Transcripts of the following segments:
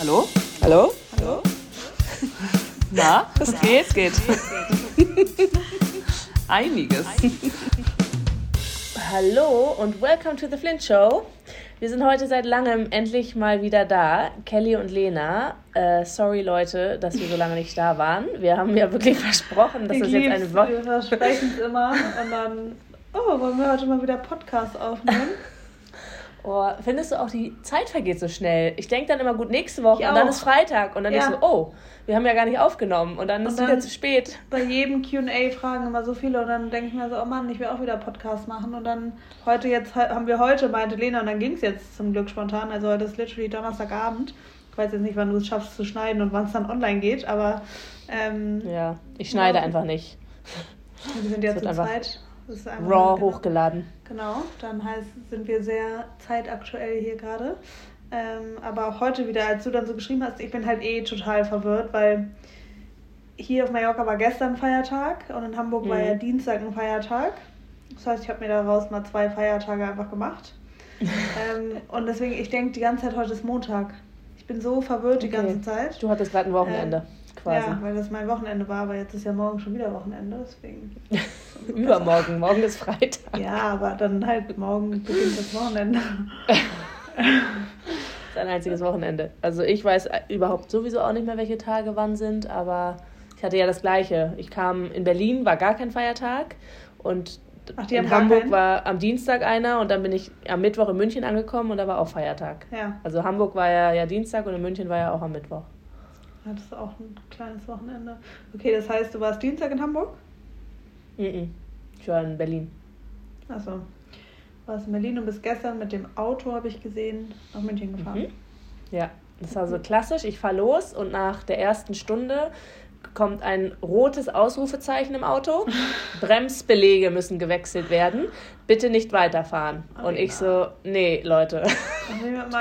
Hallo? Hallo? Hallo? Na, es geht, es geht. Einiges. Hallo und welcome to the Flint Show. Wir sind heute seit langem endlich mal wieder da. Kelly und Lena. Äh, sorry Leute, dass wir so lange nicht da waren. Wir haben ja wirklich versprochen, dass ich das jetzt eine Woche. Wir versprechen es immer und dann, oh, wollen wir heute mal wieder Podcast aufnehmen? Oh, findest du auch, die Zeit vergeht so schnell. Ich denke dann immer, gut, nächste Woche und dann ist Freitag und dann ja. ich so, oh, wir haben ja gar nicht aufgenommen und dann und ist es wieder zu spät. Bei jedem QA fragen immer so viele und dann denke ich mir so, oh Mann, ich will auch wieder Podcast machen und dann heute jetzt, haben wir heute, meinte Lena, und dann ging es jetzt zum Glück spontan, also heute ist literally Donnerstagabend. Ich weiß jetzt nicht, wann du es schaffst zu schneiden und wann es dann online geht, aber. Ähm, ja, ich schneide ja. einfach nicht. Wir sind ja zu zweit. Raw genau. hochgeladen. Genau, dann heißt, sind wir sehr zeitaktuell hier gerade. Ähm, aber auch heute wieder, als du dann so geschrieben hast, ich bin halt eh total verwirrt, weil hier auf Mallorca war gestern Feiertag und in Hamburg mhm. war ja. Dienstag ein Feiertag. Das heißt, ich habe mir daraus mal zwei Feiertage einfach gemacht. ähm, und deswegen, ich denke die ganze Zeit, heute ist Montag. Ich bin so verwirrt okay. die ganze Zeit. Du hattest gerade ein Wochenende. Ähm, quasi. Ja, weil das mein Wochenende war, aber jetzt ist ja morgen schon wieder Wochenende, deswegen. Übermorgen, morgen ist Freitag. Ja, aber dann halt morgen beginnt das Wochenende. ist ein einziges Wochenende. Also ich weiß überhaupt sowieso auch nicht mehr, welche Tage wann sind, aber ich hatte ja das Gleiche. Ich kam in Berlin, war gar kein Feiertag und Ach, in Hamburg war am Dienstag einer und dann bin ich am Mittwoch in München angekommen und da war auch Feiertag. Ja. Also Hamburg war ja, ja Dienstag und in München war ja auch am Mittwoch. Hattest du auch ein kleines Wochenende? Okay, das heißt, du warst Dienstag in Hamburg? Mhm. Ich war in Berlin. Achso. Warst in Berlin und bis gestern mit dem Auto, habe ich gesehen, nach München gefahren. Mhm. Ja, das war so klassisch. Ich fahre los und nach der ersten Stunde kommt ein rotes Ausrufezeichen im Auto. Bremsbelege müssen gewechselt werden. Bitte nicht weiterfahren. Oh, und ich so, nee, Leute.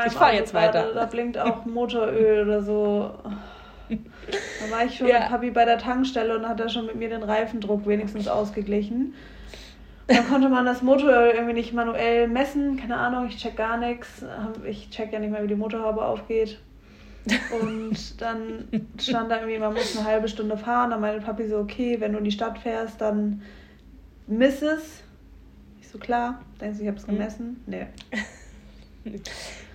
Ich fahre jetzt weiter. Da blinkt auch Motoröl oder so. Da war ich schon ja. mit Papi bei der Tankstelle und hat er schon mit mir den Reifendruck wenigstens ausgeglichen. Dann konnte man das Motoröl irgendwie nicht manuell messen, keine Ahnung, ich check gar nichts. Ich check ja nicht mehr, wie die Motorhaube aufgeht. Und dann stand da irgendwie, man muss eine halbe Stunde fahren. Dann meinte Papi so, okay, wenn du in die Stadt fährst, dann miss es. Ich so, klar, denkst du, ich habe es hm. gemessen? Nee.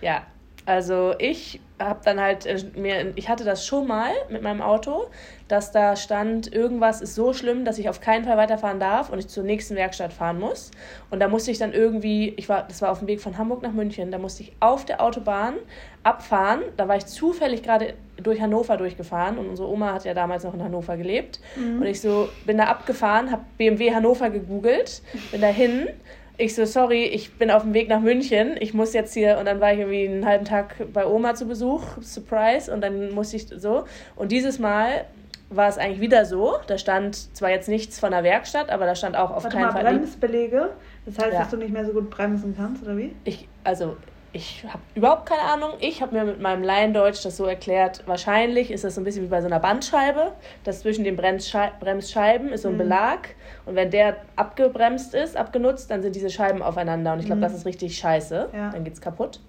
Ja, also ich habe dann halt äh, mir, ich hatte das schon mal mit meinem Auto, dass da stand, irgendwas ist so schlimm, dass ich auf keinen Fall weiterfahren darf und ich zur nächsten Werkstatt fahren muss. Und da musste ich dann irgendwie, ich war, das war auf dem Weg von Hamburg nach München, da musste ich auf der Autobahn abfahren. Da war ich zufällig gerade durch Hannover durchgefahren und unsere Oma hat ja damals noch in Hannover gelebt. Mhm. Und ich so bin da abgefahren, habe BMW Hannover gegoogelt, bin dahin ich so, sorry, ich bin auf dem Weg nach München, ich muss jetzt hier, und dann war ich irgendwie einen halben Tag bei Oma zu Besuch, Surprise, und dann musste ich so. Und dieses Mal war es eigentlich wieder so, da stand zwar jetzt nichts von der Werkstatt, aber da stand auch auf Warte keinen mal, Fall... Bremsbelege? Das heißt, ja. dass du nicht mehr so gut bremsen kannst, oder wie? Ich, also ich habe überhaupt keine Ahnung. Ich habe mir mit meinem Laiendeutsch das so erklärt, wahrscheinlich ist das so ein bisschen wie bei so einer Bandscheibe, dass zwischen den Bremsscheiben ist so ein mhm. Belag und wenn der abgebremst ist, abgenutzt, dann sind diese Scheiben aufeinander und ich glaube, mhm. das ist richtig scheiße. Ja. Dann geht's kaputt.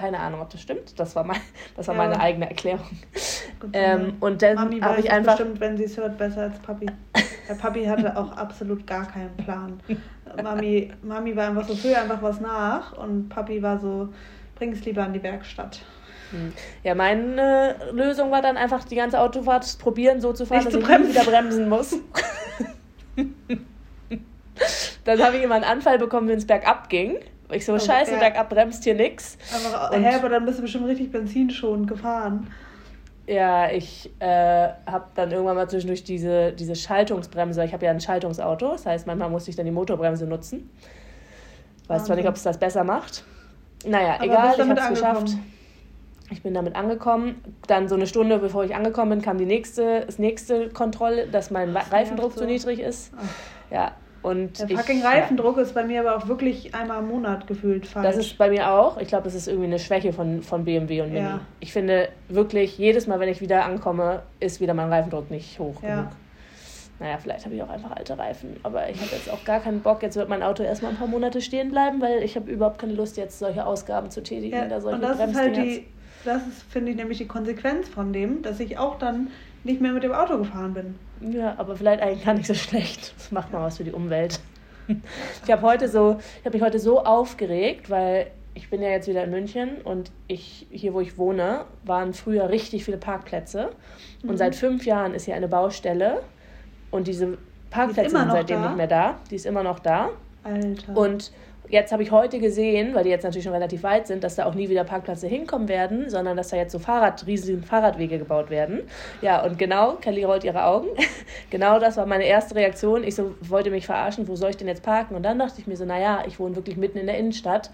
Keine Ahnung, ob das stimmt. Das war, mein, das war ja. meine eigene Erklärung. ähm, und dann habe ich einfach... bestimmt, wenn sie es hört, besser als Papi. Der Papi hatte auch absolut gar keinen Plan. Mami, Mami war einfach so, füll einfach was nach und Papi war so, bring es lieber an die Werkstatt. Hm. Ja, meine Lösung war dann einfach die ganze Autofahrt probieren, so zu fahren, Nicht dass zu ich nie wieder bremsen muss. dann habe ich immer einen Anfall bekommen, wenn es bergab ging. Ich so, oh, scheiße, ja. bergab bremst hier nix. Aber, hä, aber dann bist du bestimmt richtig benzinschonend gefahren. Ja, ich äh, habe dann irgendwann mal zwischendurch diese, diese Schaltungsbremse, ich habe ja ein Schaltungsauto, das heißt, manchmal musste ich dann die Motorbremse nutzen. Weiß zwar nicht, ob es das besser macht. Naja, Aber egal, ich habe es geschafft. Ich bin damit angekommen. Dann so eine Stunde, bevor ich angekommen bin, kam die nächste, das nächste Kontrolle, dass mein Reifendruck so. zu niedrig ist. Ach. Ja, und der fucking ich, Reifendruck ja. ist bei mir aber auch wirklich einmal im Monat gefühlt falsch. Das ist bei mir auch. Ich glaube, das ist irgendwie eine Schwäche von, von BMW und Mini. Ja. Ich finde wirklich, jedes Mal, wenn ich wieder ankomme, ist wieder mein Reifendruck nicht hoch ja. genug. Naja, vielleicht habe ich auch einfach alte Reifen. Aber ich habe jetzt auch gar keinen Bock. Jetzt wird mein Auto erstmal ein paar Monate stehen bleiben, weil ich habe überhaupt keine Lust, jetzt solche Ausgaben zu tätigen. Ja, da solche und das ist halt die, das ist, finde ich, nämlich die Konsequenz von dem, dass ich auch dann nicht mehr mit dem Auto gefahren bin. Ja, aber vielleicht eigentlich gar nicht so schlecht. Das macht mal was für die Umwelt. Ich habe heute so, ich habe mich heute so aufgeregt, weil ich bin ja jetzt wieder in München und ich, hier wo ich wohne, waren früher richtig viele Parkplätze. Und mhm. seit fünf Jahren ist hier eine Baustelle und diese Parkplätze sind seitdem da? nicht mehr da. Die ist immer noch da. Alter. Und jetzt habe ich heute gesehen, weil die jetzt natürlich schon relativ weit sind, dass da auch nie wieder Parkplätze hinkommen werden, sondern dass da jetzt so Fahrrad, riesige Fahrradwege gebaut werden. Ja, und genau, Kelly rollt ihre Augen. genau das war meine erste Reaktion. Ich so wollte mich verarschen, wo soll ich denn jetzt parken? Und dann dachte ich mir so, naja, ich wohne wirklich mitten in der Innenstadt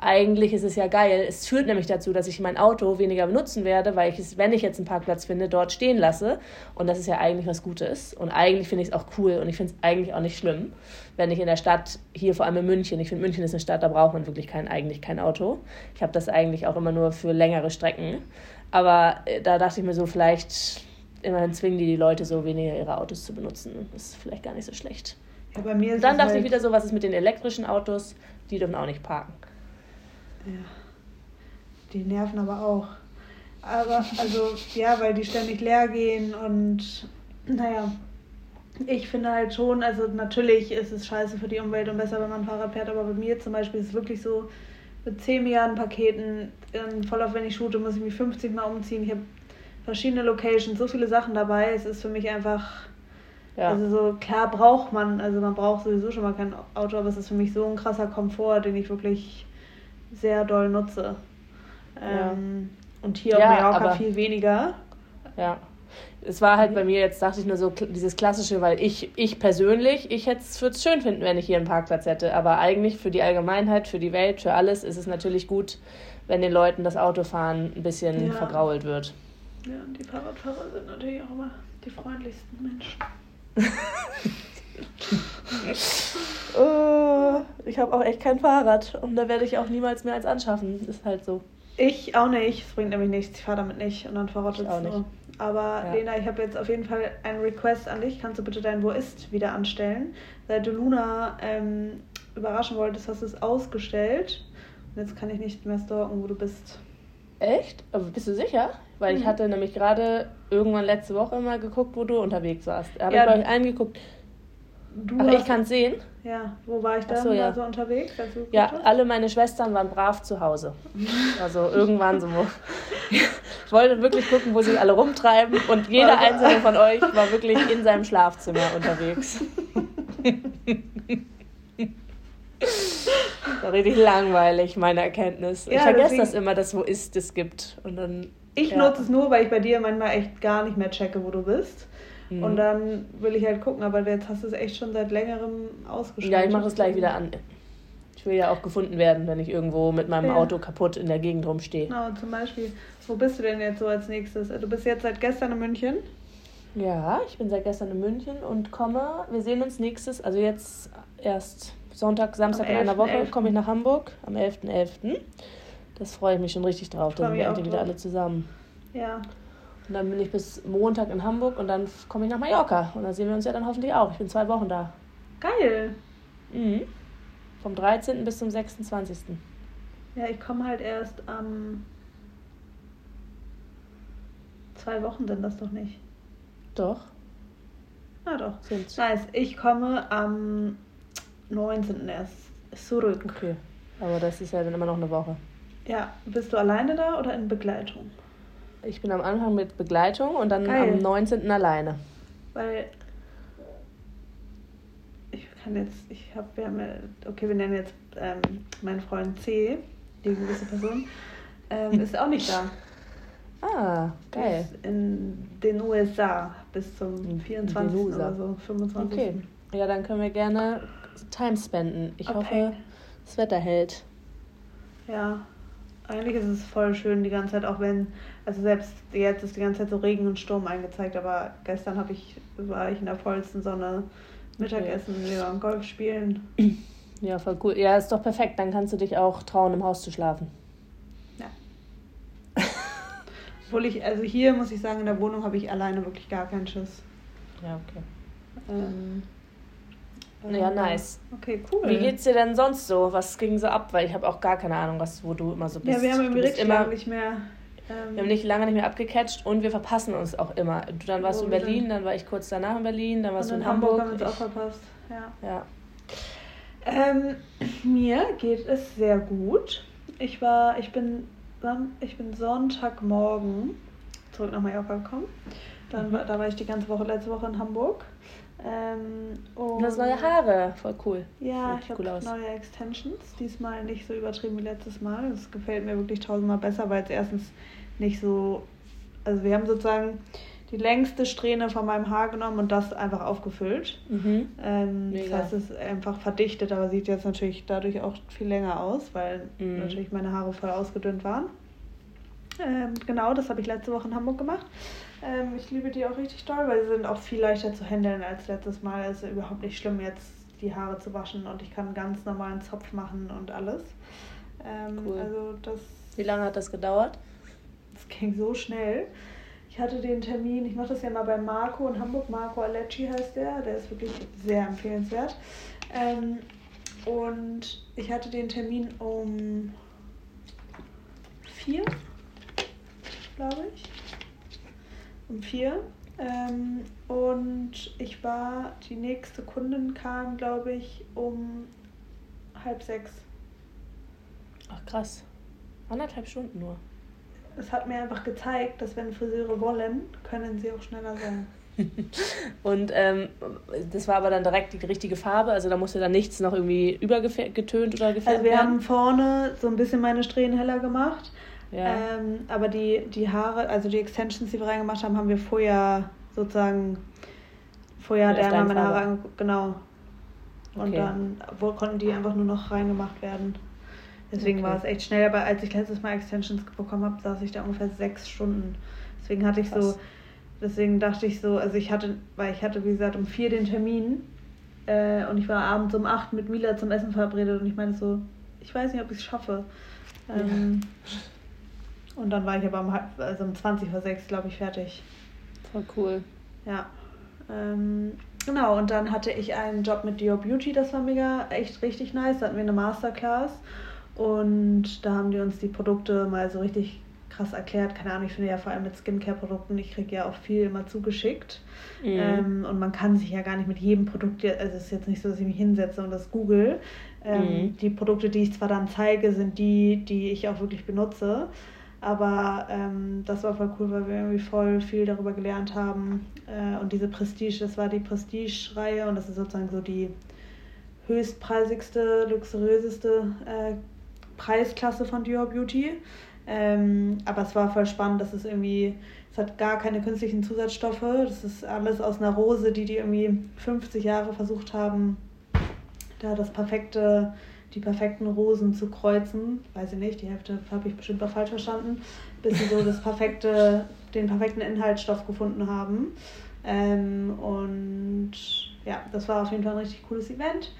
eigentlich ist es ja geil. Es führt nämlich dazu, dass ich mein Auto weniger benutzen werde, weil ich es, wenn ich jetzt einen Parkplatz finde, dort stehen lasse. Und das ist ja eigentlich was Gutes. Und eigentlich finde ich es auch cool und ich finde es eigentlich auch nicht schlimm, wenn ich in der Stadt, hier vor allem in München, ich finde München ist eine Stadt, da braucht man wirklich kein, eigentlich kein Auto. Ich habe das eigentlich auch immer nur für längere Strecken. Aber äh, da dachte ich mir so, vielleicht immerhin zwingen die die Leute so weniger ihre Autos zu benutzen. Das ist vielleicht gar nicht so schlecht. Ja, bei mir ist Dann dachte halt ich wieder so, was ist mit den elektrischen Autos? Die dürfen auch nicht parken. Ja. Die nerven aber auch. Aber, also, ja, weil die ständig leer gehen und, naja, ich finde halt schon, also natürlich ist es scheiße für die Umwelt und besser, wenn man Fahrrad fährt, aber bei mir zum Beispiel ist es wirklich so, mit 10 Milliarden Paketen, voll auf wenn ich shoote, muss ich mich 50 Mal umziehen. Ich habe verschiedene Locations, so viele Sachen dabei. Es ist für mich einfach, ja. also so, klar braucht man, also man braucht sowieso schon mal kein Auto, aber es ist für mich so ein krasser Komfort, den ich wirklich sehr doll nutze. Ähm, ja. Und hier ja, auf Mallorca aber, viel weniger. Ja. Es war halt bei mir jetzt, dachte ich nur so, dieses klassische, weil ich, ich persönlich, ich würde es schön finden, wenn ich hier einen Parkplatz hätte. Aber eigentlich für die Allgemeinheit, für die Welt, für alles ist es natürlich gut, wenn den Leuten das Autofahren ein bisschen ja. vergrault wird. Ja, und die Fahrradfahrer sind natürlich auch immer die freundlichsten Menschen. oh, ich habe auch echt kein Fahrrad und da werde ich auch niemals mehr eins anschaffen. Ist halt so. Ich auch nicht. Es bringt nämlich nichts. Ich fahre damit nicht und dann verrottet es nur. Aber ja. Lena, ich habe jetzt auf jeden Fall einen Request an dich. Kannst du bitte dein Wo ist wieder anstellen? Seit du Luna ähm, überraschen wolltest, hast du es ausgestellt. Und jetzt kann ich nicht mehr stalken, wo du bist. Echt? Aber bist du sicher? Weil mhm. ich hatte nämlich gerade irgendwann letzte Woche mal geguckt, wo du unterwegs warst. Da habe ja, ich bei euch eingeguckt. Du Ach, ich kann es sehen? Ja, wo war ich da so, ja. so unterwegs? ja, alle meine Schwestern waren brav zu Hause. Also irgendwann so. Ich wollte wirklich gucken, wo sie alle rumtreiben und jeder einzelne von euch war wirklich in seinem Schlafzimmer unterwegs. Das war richtig langweilig, meine Erkenntnis. Ja, ich vergesse das immer, dass wo ist es gibt. Und dann, ich ja. nutze es nur, weil ich bei dir manchmal echt gar nicht mehr checke, wo du bist. Mhm. Und dann will ich halt gucken, aber jetzt hast du es echt schon seit längerem ausgeschaltet. Ja, ich mache es gleich wieder an. Ich will ja auch gefunden werden, wenn ich irgendwo mit meinem ja. Auto kaputt in der Gegend rumstehe. Genau, zum Beispiel, wo bist du denn jetzt so als nächstes? Du bist jetzt seit gestern in München? Ja, ich bin seit gestern in München und komme, wir sehen uns nächstes, also jetzt erst Sonntag, Samstag in einer Woche komme ich nach Hamburg am 11.11. .11. Das freue ich mich schon richtig drauf, da sind wir endlich wieder alle zusammen. Ja. Und dann bin ich bis Montag in Hamburg und dann komme ich nach Mallorca. Und dann sehen wir uns ja dann hoffentlich auch. Ich bin zwei Wochen da. Geil. Mhm. Vom 13. bis zum 26. Ja, ich komme halt erst am. Ähm, zwei Wochen sind das doch nicht. Doch. Ah, doch. Sind's. Nice. Ich komme am 19. erst zurück. Okay. Aber das ist ja dann immer noch eine Woche. Ja. Bist du alleine da oder in Begleitung? Ich bin am Anfang mit Begleitung und dann Geil. am 19. alleine. Weil ich kann jetzt, ich habe, wir haben ja, okay, wir nennen jetzt ähm, meinen Freund C, die gewisse Person, ähm, ist auch nicht da. Ah, geil. Ist in den USA bis zum 24. oder so, 25. Okay. Ja, dann können wir gerne Time spenden. Ich okay. hoffe, das Wetter hält. Ja, eigentlich ist es voll schön die ganze Zeit, auch wenn, also selbst jetzt ist die ganze Zeit so Regen und Sturm eingezeigt, aber gestern habe ich, war ich in der vollsten Sonne Mittagessen, okay. wir waren Golf spielen. Ja, voll cool. Ja, ist doch perfekt. Dann kannst du dich auch trauen, im Haus zu schlafen. Ja. Obwohl ich, also hier muss ich sagen, in der Wohnung habe ich alleine wirklich gar keinen Schiss. Ja, okay. Ähm, ja, nice. Okay, cool. Wie geht's dir denn sonst so? Was ging so ab? Weil ich habe auch gar keine Ahnung, was, wo du immer so bist. Ja, wir haben irgendwie richtig immer nicht mehr Ähm, wir haben nicht lange nicht mehr abgecatcht und wir verpassen uns auch immer. Du, dann warst du in Berlin, dann war ich kurz danach in Berlin, dann warst du in, Hamburg. Hamburg haben wir uns auch verpasst. Ja. ja. Ähm, mir geht es sehr gut. Ich war, ich bin, ich bin Sonntagmorgen zurück nach Mallorca gekommen. Dann mhm. war, da war ich die ganze Woche, letzte Woche in Hamburg. Ähm, und das neue Haare, voll cool. Ja, Sieht ich cool habe neue Extensions. Diesmal nicht so übertrieben wie letztes Mal. Das gefällt mir wirklich tausendmal besser, weil es erstens nicht so. Also, wir haben sozusagen die längste Strähne von meinem Haar genommen und das einfach aufgefüllt. Mhm. Ähm, das heißt, es ist einfach verdichtet, aber sieht jetzt natürlich dadurch auch viel länger aus, weil mhm. natürlich meine Haare voll ausgedünnt waren. Ähm, genau, das habe ich letzte Woche in Hamburg gemacht. Ähm, ich liebe die auch richtig doll, weil sie sind auch viel leichter zu handeln als letztes Mal. Es ist überhaupt nicht schlimm, jetzt die Haare zu waschen und ich kann einen ganz normalen Zopf machen und alles. Ähm, cool. Also das. Wie lange hat das gedauert? Ging so schnell. Ich hatte den Termin, ich mache das ja mal bei Marco in Hamburg. Marco Alecci heißt der, der ist wirklich sehr empfehlenswert. Ähm, und ich hatte den Termin um vier, glaube ich um vier. Ähm, und ich war, die nächste Kundin kam, glaube ich, um halb sechs. Ach krass. Anderthalb Stunden nur. Es hat mir einfach gezeigt, dass wenn Friseure wollen, können sie auch schneller sein. und ähm, das war aber dann direkt die richtige Farbe, also da musste dann nichts noch irgendwie übergetönt oder gefärbt werden? Also wir haben vorne so ein bisschen meine Strähnen heller gemacht ja. Ähm, aber die, die Haare, also die Extensions, die wir reingemacht haben, haben wir vorher sozusagen, vorher hat er meine Haare angeguckt, genau. Und okay. dann wo, konnten die einfach nur noch reingemacht werden. Deswegen okay. war es echt schnell, aber als ich letztes Mal Extensions bekommen habe, saß ich da ungefähr sechs Stunden. Deswegen hatte ich Krass. so, deswegen dachte ich so, also ich hatte, weil ich hatte, wie gesagt, um vier den Termin äh, und ich war abends um acht mit Mila zum Essen verabredet und ich meine so, ich weiß nicht, ob ich es schaffe. Ähm, ja. Und dann war ich aber um, also um 20 vor 6, glaube ich, fertig. Voll cool. Ja. Ähm, genau, und dann hatte ich einen Job mit Dior Beauty, das war mega, echt richtig nice. Da hatten wir eine Masterclass und da haben die uns die Produkte mal so richtig krass erklärt. Keine Ahnung, ich finde ja vor allem mit Skincare-Produkten, ich kriege ja auch viel immer zugeschickt. Mhm. Ähm, und man kann sich ja gar nicht mit jedem Produkt, also es ist jetzt nicht so, dass ich mich hinsetze und das google. Ähm, mhm. Die Produkte, die ich zwar dann zeige, sind die, die ich auch wirklich benutze. Aber ähm, das war voll cool, weil wir irgendwie voll viel darüber gelernt haben. Äh, und diese Prestige, das war die Prestige-Reihe und das ist sozusagen so die höchstpreisigste, luxuriöseste äh, Preisklasse von Dior Beauty. Ähm, aber es war voll spannend, dass es irgendwie, es hat gar keine künstlichen Zusatzstoffe. Das ist alles aus einer Rose, die die irgendwie 50 Jahre versucht haben, da das perfekte die perfekten Rosen zu kreuzen. Weiß ich nicht, die Hälfte habe ich bestimmt auch falsch verstanden, bis sie so das perfekte, den perfekten Inhaltsstoff gefunden haben. Ähm, und ja, das war auf jeden Fall ein richtig cooles Event.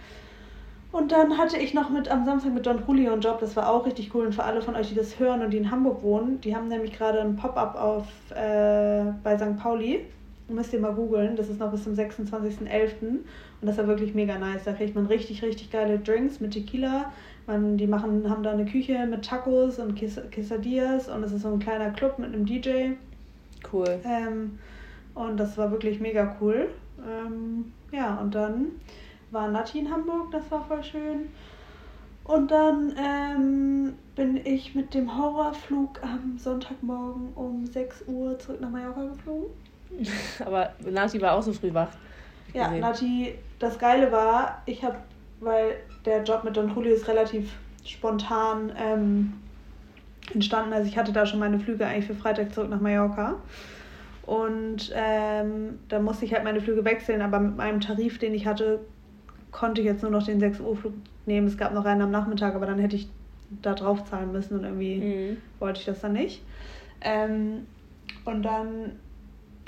Und dann hatte ich noch mit am Samstag mit Don Julio einen Job, das war auch richtig cool. Und für alle von euch, die das hören und die in Hamburg wohnen, die haben nämlich gerade ein Pop-up auf äh, bei St. Pauli. Müsst ihr mal googeln, das ist noch bis zum 26.11. Und das war wirklich mega nice. Da kriegt man richtig, richtig geile Drinks mit Tequila. Man, die machen, haben da eine Küche mit Tacos und Quesadillas und es ist so ein kleiner Club mit einem DJ. Cool. Ähm, und das war wirklich mega cool. Ähm, ja, und dann war Nati in Hamburg, das war voll schön. Und dann ähm, bin ich mit dem Horrorflug am Sonntagmorgen um 6 Uhr zurück nach Mallorca geflogen. Aber Nati war auch so früh wach. Ja, gesehen. Nati, das Geile war, ich habe, weil der Job mit Don Julio ist relativ spontan ähm, entstanden. Also ich hatte da schon meine Flüge eigentlich für Freitag zurück nach Mallorca. Und ähm, da musste ich halt meine Flüge wechseln, aber mit meinem Tarif, den ich hatte, konnte ich jetzt nur noch den 6 Uhr Flug nehmen. Es gab noch einen am Nachmittag, aber dann hätte ich da drauf zahlen müssen und irgendwie mhm. wollte ich das dann nicht. Ähm, und dann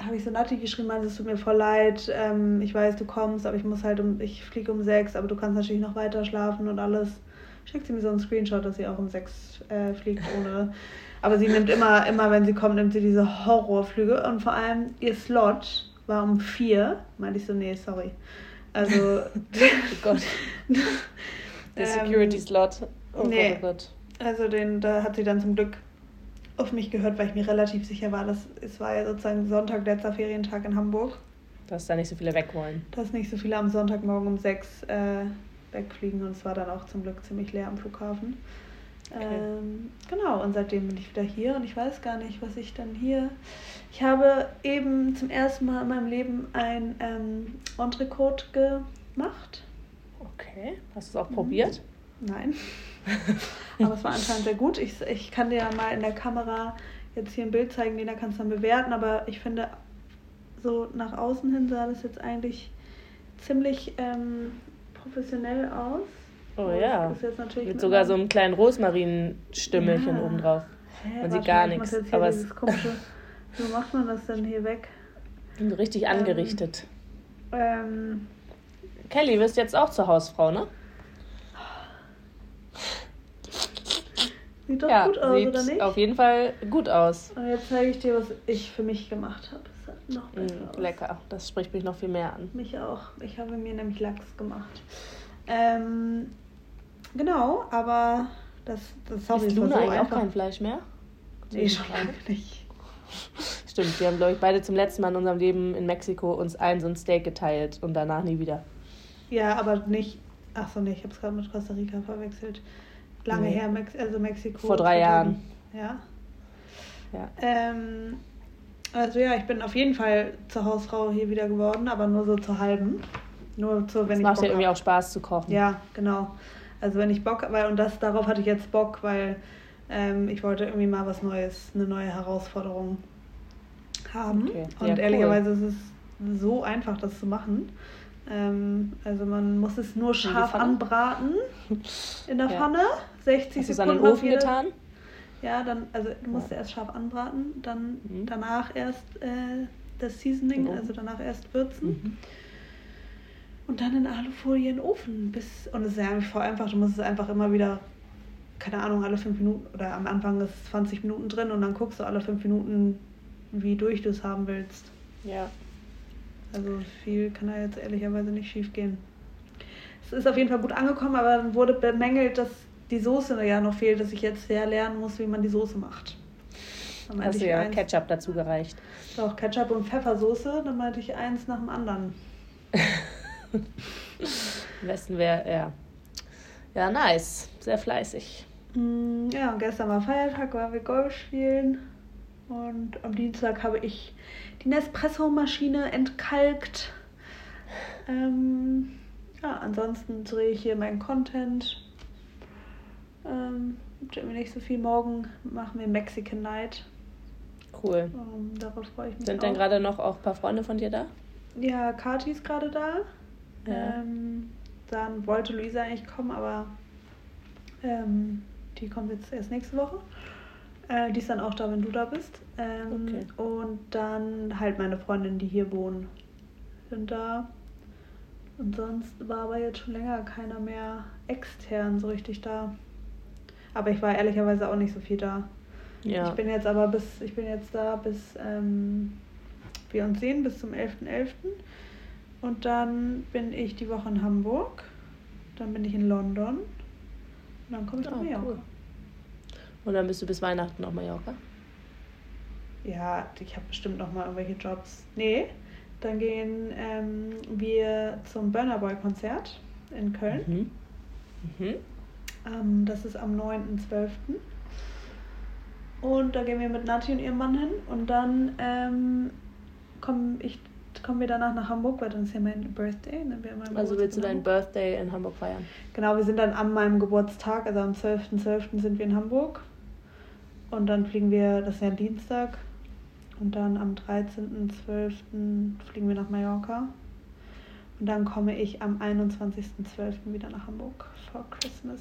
habe ich so Nati geschrieben, meinte, es tut mir voll leid, ähm, ich weiß, du kommst, aber ich muss halt um, ich fliege um sechs, aber du kannst natürlich noch weiter schlafen und alles. Schickt sie mir so einen Screenshot, dass sie auch um sechs äh, fliegt ohne. Aber sie nimmt immer, immer, wenn sie kommt, nimmt sie diese Horrorflüge und vor allem ihr Slot war um vier. Meinte ich so, nee, sorry. Also. oh Gott. Der Security-Slot. Oh nee. Gott. Also den, da hat sie dann zum Glück auf mich gehört, weil ich mir relativ sicher war, dass es war ja sozusagen Sonntag, letzter Ferientag in Hamburg. Dass da nicht so viele weg wollen. Dass nicht so viele am Sonntagmorgen um sechs äh, wegfliegen und es war dann auch zum Glück ziemlich leer am Flughafen. Okay. Ähm, genau, und seitdem bin ich wieder hier und ich weiß gar nicht, was ich dann hier. Ich habe eben zum ersten Mal in meinem Leben ein ähm, Entrecote gemacht. Okay, hast du es auch mhm. probiert? Nein. Aber es war anscheinend sehr gut. Ich, ich kann dir ja mal in der Kamera jetzt hier ein Bild zeigen, den da kannst du dann bewerten, aber ich finde, so nach außen hin sah das jetzt eigentlich ziemlich ähm, professionell aus. Oh ja. Das ist jetzt natürlich mit, sogar so einem kleinen Rosmarinstümmelchen ja. oben drauf. Man sieht gar nichts. Aber es komische, wie macht man das denn hier weg? Richtig angerichtet. Ähm, Kelly, wirst jetzt auch zur Hausfrau, ne? Sieht doch ja, gut aus, oder nicht? Auf jeden Fall gut aus. Und jetzt zeige ich dir, was ich für mich gemacht habe. Es hat noch besser mm, Lecker, das spricht mich noch viel mehr an. Mich auch. Ich habe mir nämlich Lachs gemacht. Ähm, Genau, aber das, das Sorry, Ist Luna so eigentlich einfach. auch kein Fleisch mehr? Nee, schon lange nicht. Stimmt, wir haben, glaube ich, beide zum letzten Mal in unserem Leben in Mexiko uns ein so ein Steak geteilt und danach nie wieder. Ja, aber nicht. Achso, nee, ich habe es gerade mit Costa Rica verwechselt. Lange nee. her, Mex also Mexiko. Vor drei Jahren. Ja. Ja. Ähm, also ja, ich bin auf jeden Fall zur Hausfrau hier wieder geworden, aber nur so zur halben. Nur zur, wenn es ich macht ja irgendwie auch Spaß zu kochen. Ja, genau. Also wenn ich Bock, weil und das darauf hatte ich jetzt Bock, weil ähm, ich wollte irgendwie mal was Neues, eine neue Herausforderung haben. Okay. Und ja, ehrlicherweise cool. ist es so einfach, das zu machen. Ähm, also man muss es nur scharf anbraten in der ja. Pfanne, 60 Hast Sekunden. Du es Ofen jede, getan? Ja, dann, also du musst ja. erst scharf anbraten, dann mhm. danach erst äh, das Seasoning, mhm. also danach erst würzen. Mhm und dann in Alufolie in den Ofen. Bis, und es ist ja eigentlich voll einfach. Du musst es einfach immer wieder, keine Ahnung, alle fünf Minuten oder am Anfang ist es 20 Minuten drin und dann guckst du alle fünf Minuten, wie durch du es haben willst. Ja. Also viel kann da jetzt ehrlicherweise nicht schief gehen. Es ist auf jeden Fall gut angekommen, aber dann wurde bemängelt, dass die Soße ja noch fehlt, dass ich jetzt sehr lernen muss, wie man die Soße macht. Dann Hast du ja eins, Ketchup dazu gereicht. Doch, Ketchup und Pfeffersoße, dann meinte ich eins nach dem anderen. Am besten wäre, ja. Ja, nice. Sehr fleißig. Mm, ja, und gestern war Feiertag, waren wir Golf spielen. Und am Dienstag habe ich die Nespresso-Maschine entkalkt. Ähm, ja, ansonsten drehe ich hier meinen Content. Ähm, irgendwie nicht so viel. Morgen machen wir Mexican Night. Cool. Ähm, darauf freue ich mich. Sind auch. denn gerade noch auch ein paar Freunde von dir da? Ja, Kati ist gerade da. Ja. Ähm, dann wollte Luisa eigentlich kommen, aber ähm, die kommt jetzt erst nächste Woche. Äh, die ist dann auch da, wenn du da bist. Ähm, okay. Und dann halt meine Freundinnen, die hier wohnen, sind da. Und sonst war aber jetzt schon länger keiner mehr extern so richtig da. Aber ich war ehrlicherweise auch nicht so viel da. Ja. Ich bin jetzt aber bis, ich bin jetzt da bis ähm, wir uns sehen, bis zum 11.11. .11. Und dann bin ich die Woche in Hamburg. Dann bin ich in London. Und dann komme ich nach oh, Mallorca. Cool. Und dann bist du bis Weihnachten auf Mallorca? Ja, ich habe bestimmt noch mal irgendwelche Jobs. Nee, dann gehen ähm, wir zum Burner Boy Konzert in Köln. Mhm. Mhm. Ähm, das ist am 9.12. Und da gehen wir mit Nati und ihrem Mann hin. Und dann ähm, komme ich kommen wir danach nach Hamburg, weil dann ist ja mein Birthday. Ne? also willst du deinen Birthday in Hamburg feiern? Genau, wir sind dann an meinem Geburtstag, also am 12.12. .12. sind wir in Hamburg. Und dann fliegen wir, das ist ja Dienstag. Und dann am 13.12. fliegen wir nach Mallorca. Und dann komme ich am 21.12. wieder nach Hamburg for Christmas.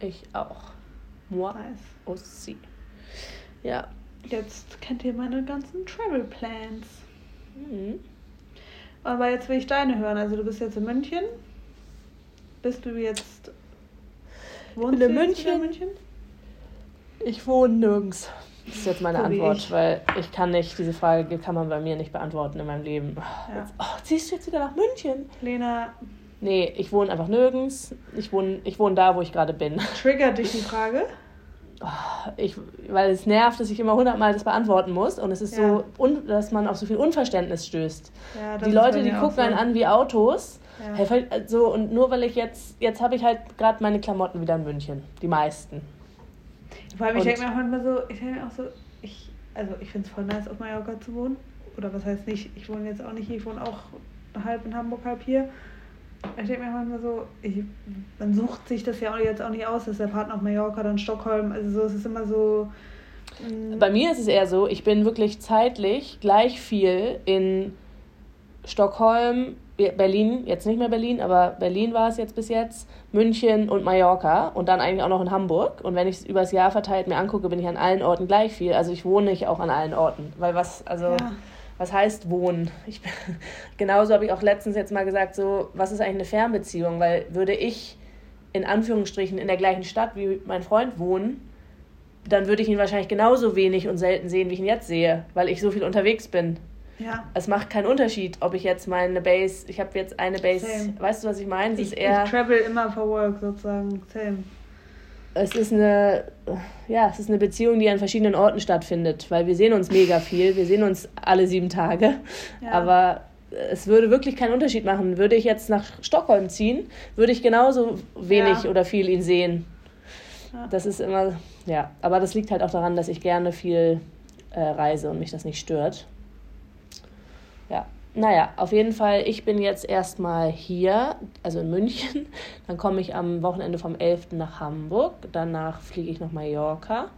Ich auch. Moi nice. aussi. Ja. Jetzt kennt ihr meine ganzen Travel Plans. Mhm. Aber jetzt will ich deine hören. Also du bist jetzt in München. Bist du jetzt... Wohnst in München? in München? Ich wohne nirgends. Das ist jetzt meine so Antwort, weil ich kann nicht, diese Frage kann man bei mir nicht beantworten in meinem Leben. Ja. Jetzt, oh, ziehst du jetzt wieder nach München? Lena. Nee, ich wohne einfach nirgends. Ich wohne, ich wohne da, wo ich gerade bin. Triggert dich die Frage? Oh, ich, weil es nervt, dass ich immer hundertmal das beantworten muss und es ist ja. so, un, dass man auf so viel Unverständnis stößt. Ja, die Leute, die gucken einen an wie Autos. Ja. Hey, so, und nur weil ich jetzt, jetzt habe ich halt gerade meine Klamotten wieder in München, die meisten. Vor allem, ich denke mir auch manchmal so, ich denke mir auch so, ich, also ich finde es voll nice, auf Mallorca zu wohnen. Oder was heißt nicht, ich wohne jetzt auch nicht hier, ich wohne auch halb in Hamburg, halb hier. Ich denke mir manchmal so, ich, man sucht sich das ja auch jetzt auch nicht aus, dass der Partner auf Mallorca, dann Stockholm, also so, es ist immer so. Mm. Bei mir ist es eher so, ich bin wirklich zeitlich gleich viel in Stockholm, Berlin, jetzt nicht mehr Berlin, aber Berlin war es jetzt bis jetzt, München und Mallorca und dann eigentlich auch noch in Hamburg. Und wenn ich es übers Jahr verteilt mir angucke, bin ich an allen Orten gleich viel. Also ich wohne nicht auch an allen Orten, weil was, also. Ja was heißt wohnen? Ich, genauso habe ich auch letztens jetzt mal gesagt, so, was ist eigentlich eine Fernbeziehung? Weil würde ich in Anführungsstrichen in der gleichen Stadt wie mein Freund wohnen, dann würde ich ihn wahrscheinlich genauso wenig und selten sehen, wie ich ihn jetzt sehe, weil ich so viel unterwegs bin. Ja. Es macht keinen Unterschied, ob ich jetzt meine Base, ich habe jetzt eine Base, Same. weißt du, was ich meine? Ich, ich travel immer for work sozusagen. Same es ist eine, ja, es ist eine Beziehung, die an verschiedenen Orten stattfindet, weil wir sehen uns mega viel, wir sehen uns alle sieben Tage, ja. aber es würde wirklich keinen Unterschied machen. Würde ich jetzt nach Stockholm ziehen, würde ich genauso wenig ja. oder viel ihn sehen. Ja. Das ist immer, ja, aber das liegt halt auch daran, dass ich gerne viel äh, reise und mich das nicht stört. Ja, naja, auf jeden Fall, ich bin jetzt erstmal hier, also in München. Dann komme ich am Wochenende vom 11. nach Hamburg. Danach fliege ich nach Mallorca.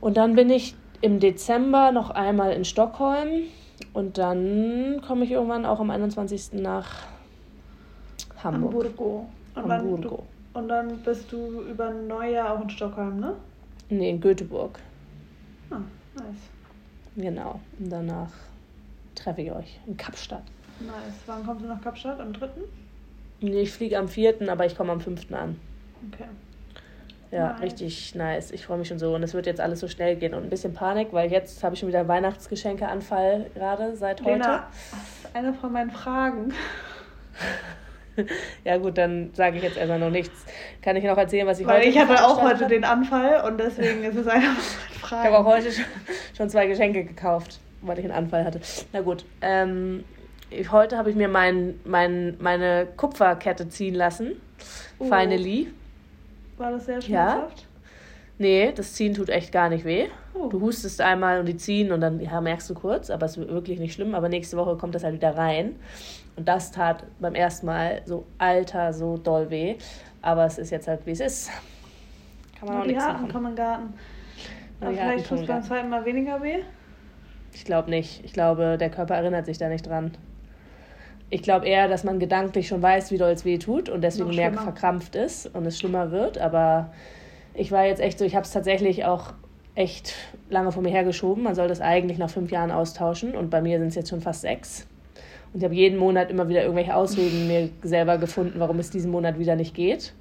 Und dann bin ich im Dezember noch einmal in Stockholm. Und dann komme ich irgendwann auch am 21. nach Hamburg. Hamburgo. Und, Hamburgo. Dann, und dann bist du über Neujahr auch in Stockholm, ne? Nee, in Göteborg. Ah, nice. Genau. Und danach treffe ich euch in Kapstadt. Nice. Wann kommst du nach Kapstadt? Am 3.? Nee, ich fliege am 4., aber ich komme am 5. an. Okay. Ja, nice. richtig nice. Ich freue mich schon so. Und es wird jetzt alles so schnell gehen. Und ein bisschen Panik, weil jetzt habe ich schon wieder Weihnachtsgeschenkeanfall gerade seit heute. Lena, das ist eine von meinen Fragen. ja gut, dann sage ich jetzt erstmal noch nichts. Kann ich noch erzählen, was ich Weil heute ich hatte auch heute den Anfall und deswegen ist es eine von meinen Fragen. Ich habe auch heute schon zwei Geschenke gekauft weil ich einen Anfall hatte. Na gut, ähm, ich, heute habe ich mir mein, mein, meine Kupferkette ziehen lassen. Oh. Finally. War das sehr schmerzhaft? Ja. Nee, das Ziehen tut echt gar nicht weh. Oh. Du hustest einmal und die ziehen und dann ja, merkst du kurz, aber es ist wirklich nicht schlimm. Aber nächste Woche kommt das halt wieder rein. Und das tat beim ersten Mal so alter, so doll weh. Aber es ist jetzt halt, wie es ist. Kann man auch nichts machen. kann man garten. Aber vielleicht tut es beim zweiten Mal weniger weh? Ich glaube nicht. Ich glaube, der Körper erinnert sich da nicht dran. Ich glaube eher, dass man gedanklich schon weiß, wie doll es weh tut und deswegen mehr verkrampft ist und es schlimmer wird. Aber ich war jetzt echt so, ich habe es tatsächlich auch echt lange vor mir hergeschoben. Man soll das eigentlich nach fünf Jahren austauschen und bei mir sind es jetzt schon fast sechs. Und ich habe jeden Monat immer wieder irgendwelche Ausreden mir selber gefunden, warum es diesen Monat wieder nicht geht.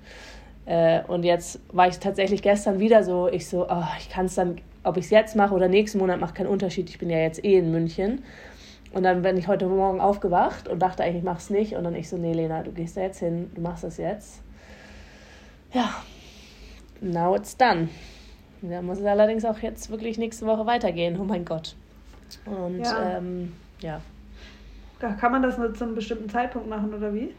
Äh, und jetzt war ich tatsächlich gestern wieder so, ich so, oh, ich kann es dann ob ich es jetzt mache oder nächsten Monat, macht keinen Unterschied. Ich bin ja jetzt eh in München. Und dann bin ich heute Morgen aufgewacht und dachte eigentlich, ich mache es nicht. Und dann ich so, nee, Lena, du gehst da jetzt hin, du machst das jetzt. Ja, now it's done. Da muss es allerdings auch jetzt wirklich nächste Woche weitergehen. Oh mein Gott. Und ja. Ähm, ja. Kann man das nur zu einem bestimmten Zeitpunkt machen oder wie?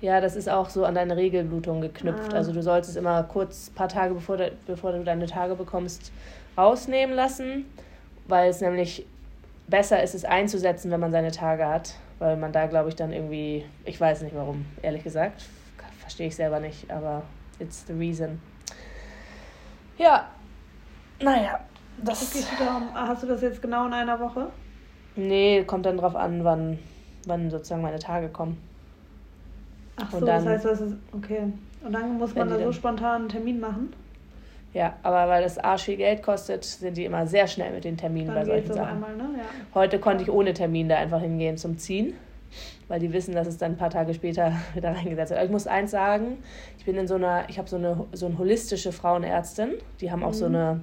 Ja, das ist auch so an deine Regelblutung geknüpft. Ah. Also du solltest immer kurz, ein paar Tage bevor, de, bevor du deine Tage bekommst, rausnehmen lassen, weil es nämlich besser ist, es einzusetzen, wenn man seine Tage hat, weil man da, glaube ich, dann irgendwie, ich weiß nicht warum, ehrlich gesagt, verstehe ich selber nicht, aber it's the reason. Ja, naja, das ist. Hast du das jetzt genau in einer Woche? Nee, kommt dann drauf an, wann, wann sozusagen meine Tage kommen. Ach so, dann, das heißt, das ist, okay. Und dann muss man da so spontan einen Termin machen? Ja, aber weil das arsch viel Geld kostet, sind die immer sehr schnell mit den Terminen Dann bei solchen Sachen. Einmal, ne? ja. Heute konnte ich ohne Termin da einfach hingehen zum Ziehen, weil die wissen, dass es dann ein paar Tage später wieder reingesetzt wird. Aber ich muss eins sagen, ich bin in so einer, ich habe so eine, so eine holistische Frauenärztin, die haben auch mhm. so eine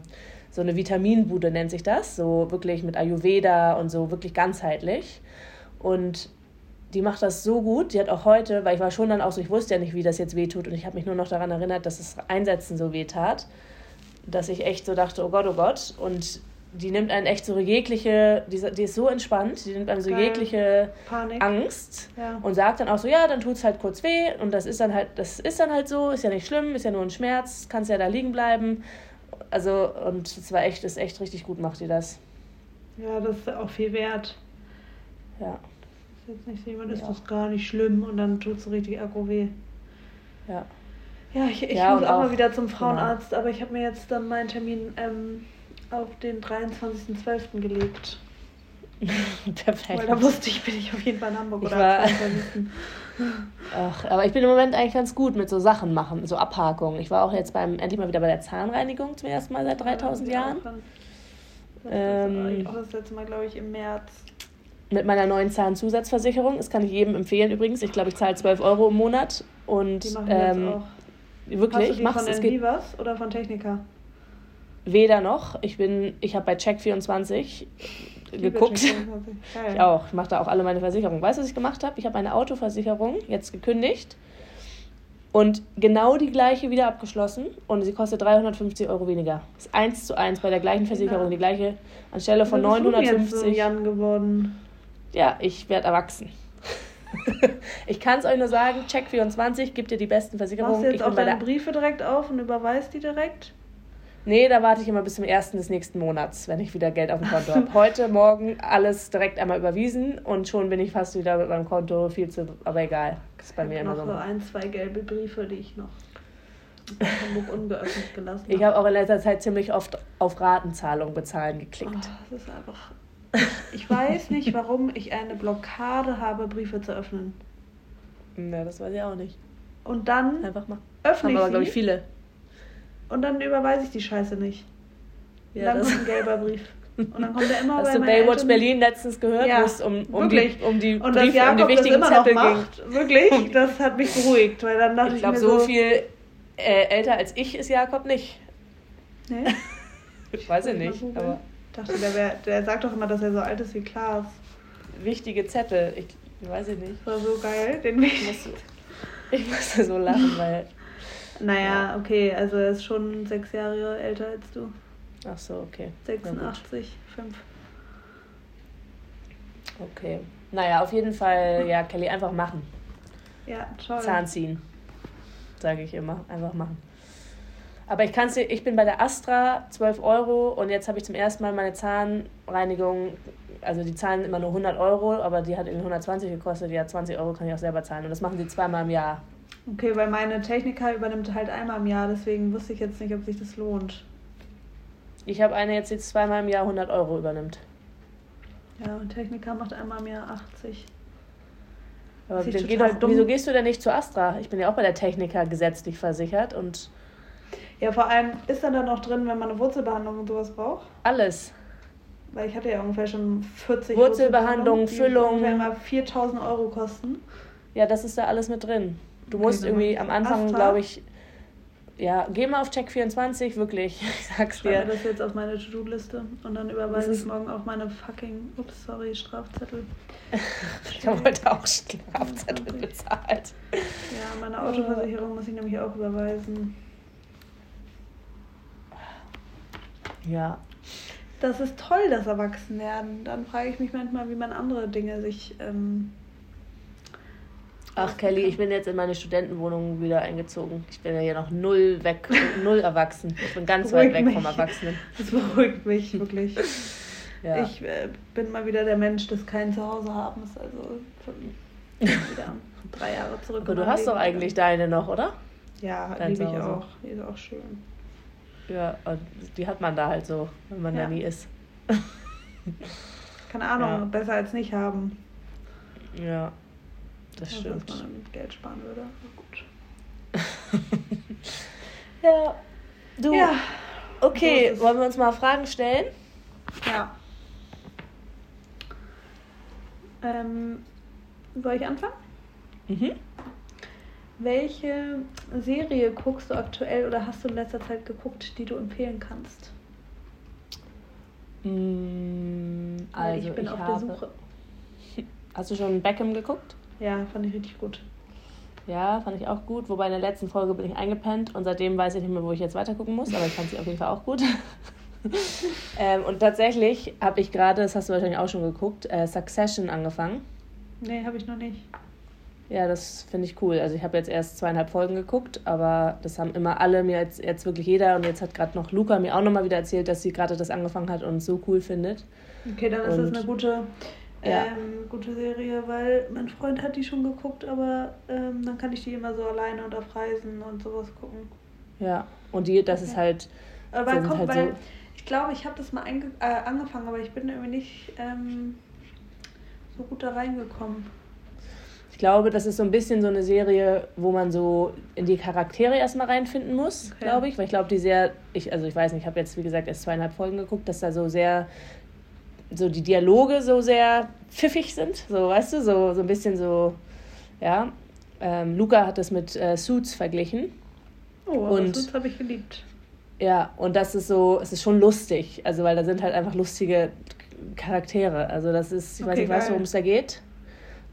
so eine Vitaminbude nennt sich das, so wirklich mit Ayurveda und so wirklich ganzheitlich. Und die macht das so gut. Die hat auch heute, weil ich war schon dann auch so, ich wusste ja nicht, wie das jetzt wehtut und ich habe mich nur noch daran erinnert, dass das Einsetzen so wehtat dass ich echt so dachte, oh Gott, oh Gott. Und die nimmt einen echt so jegliche, die, die ist so entspannt, die nimmt einem so Geil. jegliche Panik. Angst ja. und sagt dann auch so, ja, dann tut es halt kurz weh und das ist dann halt, das ist dann halt so, ist ja nicht schlimm, ist ja nur ein Schmerz, kannst ja da liegen bleiben. Also, und es war echt, ist echt richtig gut, macht die das. Ja, das ist auch viel wert. Ja. Das ist jetzt nicht so jemand, ist ja. das gar nicht schlimm und dann tut es richtig aggro weh. Ja. Ja, ich, ich ja, muss auch, mal wieder zum. Frauenarzt, genau. aber ich habe mir jetzt dann meinen Termin ähm, auf den 23.12. gelegt. Perfekt. Weil da wusste ich, bin ich auf jeden Fall in Hamburg ich oder war, Ach, aber ich bin im Moment eigentlich ganz gut mit so Sachen machen, so Abhakungen. Ich war auch jetzt beim endlich mal wieder bei der Zahnreinigung zum ersten Mal seit 3000 ja, Jahren. Das, ähm, auch das letzte Mal, glaube ich, im März. Mit meiner neuen Zahnzusatzversicherung. Das kann ich jedem empfehlen übrigens. Ich glaube, ich zahle 12 Euro im Monat. Und die machen ähm, jetzt auch. Wirklich, Hast du mach's. Von Envivas oder von Techniker? Weder noch. Ich bin, ich habe bei Check24 geguckt. Ich auch. Ich mache da auch alle meine Versicherungen. Weißt du, was ich gemacht habe? Ich habe meine Autoversicherung jetzt gekündigt und genau die gleiche wieder abgeschlossen und sie kostet 350 Euro weniger. Das ist eins zu eins bei der gleichen Versicherung, die gleiche anstelle von 950. Du jetzt so geworden. Ja, ich werde erwachsen. ich kann es euch nur sagen, Check24 gibt dir die besten Versicherungen. Machst du jetzt ich auch deine Briefe direkt auf und überweist die direkt? Nee, da warte ich immer bis zum ersten des nächsten Monats, wenn ich wieder Geld auf dem Konto habe. Heute, morgen alles direkt einmal überwiesen und schon bin ich fast wieder mit meinem Konto viel zu. Aber egal, das ist bei ich mir immer so. noch so ein, zwei gelbe Briefe, die ich noch Hamburg ungeöffnet gelassen habe. Ich habe auch in letzter Zeit ziemlich oft auf Ratenzahlung bezahlen geklickt. Oh, das ist einfach. Ich weiß nicht, warum ich eine Blockade habe, Briefe zu öffnen. Na, das weiß ich auch nicht. Und dann einfach mal. öffne Haben ich aber, glaube ich, viele. Und dann überweise ich die Scheiße nicht. Ja, dann kommt ein gelber Brief. Und dann kommt er immer Hast bei du Baywatch Eltern. Berlin letztens gehört, ja, wo es um, um, die, um die und Briefe, um die wichtigen das Zettel macht, ging? Wirklich, das hat mich beruhigt, weil dann dachte ich, ich glaube, so, so viel äh, älter als ich ist Jakob nicht. Nee? ich weiß ich nicht, aber... Ich dachte, der, wär, der sagt doch immer, dass er so alt ist wie Klaas. Wichtige Zettel, ich, weiß ich nicht. War so geil, den ich musste, ich musste so lachen, weil naja, ja. okay, also er ist schon sechs Jahre älter als du. Ach so, okay. 86, 5. Okay. Naja, auf jeden Fall, ja, Kelly, einfach machen. Ja, toll. Zahn ziehen, sage ich immer. Einfach machen. Aber ich kann's ich bin bei der Astra 12 Euro und jetzt habe ich zum ersten Mal meine Zahnreinigung, also die zahlen immer nur 100 Euro, aber die hat irgendwie 120 gekostet, die hat 20 Euro, kann ich auch selber zahlen und das machen sie zweimal im Jahr. Okay, weil meine Techniker übernimmt halt einmal im Jahr, deswegen wusste ich jetzt nicht, ob sich das lohnt. Ich habe eine jetzt, die zweimal im Jahr 100 Euro übernimmt. Ja, und Techniker macht einmal im Jahr 80. Aber geh doch, wieso gehst du denn nicht zu Astra? Ich bin ja auch bei der Techniker gesetzlich versichert und. Ja, vor allem ist dann da noch drin, wenn man eine Wurzelbehandlung und sowas braucht? Alles. Weil ich hatte ja ungefähr schon 40 Wurzelbehandlung, Füllung. Die ungefähr mal 4000 Euro kosten. Ja, das ist da alles mit drin. Du musst okay, irgendwie am Anfang, glaube ich, ja, geh mal auf Check24, wirklich. Ich sag's dir. Ich das jetzt auf meine To-Do-Liste und dann überweise ich morgen auch meine fucking, ups, sorry, Strafzettel. ich habe heute auch Strafzettel bezahlt. Ja, meine Autoversicherung muss ich nämlich auch überweisen. Ja. Das ist toll, das Erwachsenwerden. Dann frage ich mich manchmal, wie man andere Dinge sich ähm, Ach Kelly, ich bin jetzt in meine Studentenwohnung wieder eingezogen. Ich bin ja hier noch null weg, null erwachsen. Ich bin ganz weit weg mich. vom Erwachsenen. Das beruhigt mich wirklich. ja. Ich äh, bin mal wieder der Mensch des kein Zuhause haben. Also wieder drei Jahre zurück. Aber du hast Leben doch eigentlich wieder. deine noch, oder? Ja, liebe ich auch. Die ist auch schön. Ja, die hat man da halt so, wenn man ja. da nie ist. Keine Ahnung, ja. besser als nicht haben. Ja. Das also, stimmt. Dass man Geld sparen würde. gut. ja. Du. Ja. Okay, so wollen wir uns mal Fragen stellen? Ja. Ähm, soll ich anfangen? Mhm. Welche Serie guckst du aktuell oder hast du in letzter Zeit geguckt, die du empfehlen kannst? Mm, also ich bin ich auf der Suche. Hast du schon Beckham geguckt? Ja, fand ich richtig gut. Ja, fand ich auch gut. Wobei in der letzten Folge bin ich eingepennt und seitdem weiß ich nicht mehr, wo ich jetzt weiter gucken muss, aber ich fand sie auf jeden Fall auch gut. ähm, und tatsächlich habe ich gerade, das hast du wahrscheinlich auch schon geguckt, äh, Succession angefangen. Nee, habe ich noch nicht. Ja, das finde ich cool. Also ich habe jetzt erst zweieinhalb Folgen geguckt, aber das haben immer alle mir jetzt, jetzt wirklich jeder und jetzt hat gerade noch Luca mir auch nochmal wieder erzählt, dass sie gerade das angefangen hat und so cool findet. Okay, dann ist und, das eine gute, ja. ähm, gute Serie, weil mein Freund hat die schon geguckt, aber ähm, dann kann ich die immer so alleine und auf Reisen und sowas gucken. Ja, und die, das okay. ist halt. Aber kommt, halt weil so ich glaube, ich habe das mal äh, angefangen, aber ich bin irgendwie nicht ähm, so gut da reingekommen. Ich glaube, das ist so ein bisschen so eine Serie, wo man so in die Charaktere erstmal reinfinden muss, okay. glaube ich. Weil ich glaube, die sehr, ich, also ich weiß nicht, ich habe jetzt, wie gesagt, erst zweieinhalb Folgen geguckt, dass da so sehr, so die Dialoge so sehr pfiffig sind, so, weißt du, so, so ein bisschen so, ja. Ähm, Luca hat das mit äh, Suits verglichen. Oh, aber und Suits habe ich geliebt. Ja, und das ist so, es ist schon lustig, also weil da sind halt einfach lustige Charaktere. Also das ist, ich okay, weiß nicht, weißt du, worum es da geht?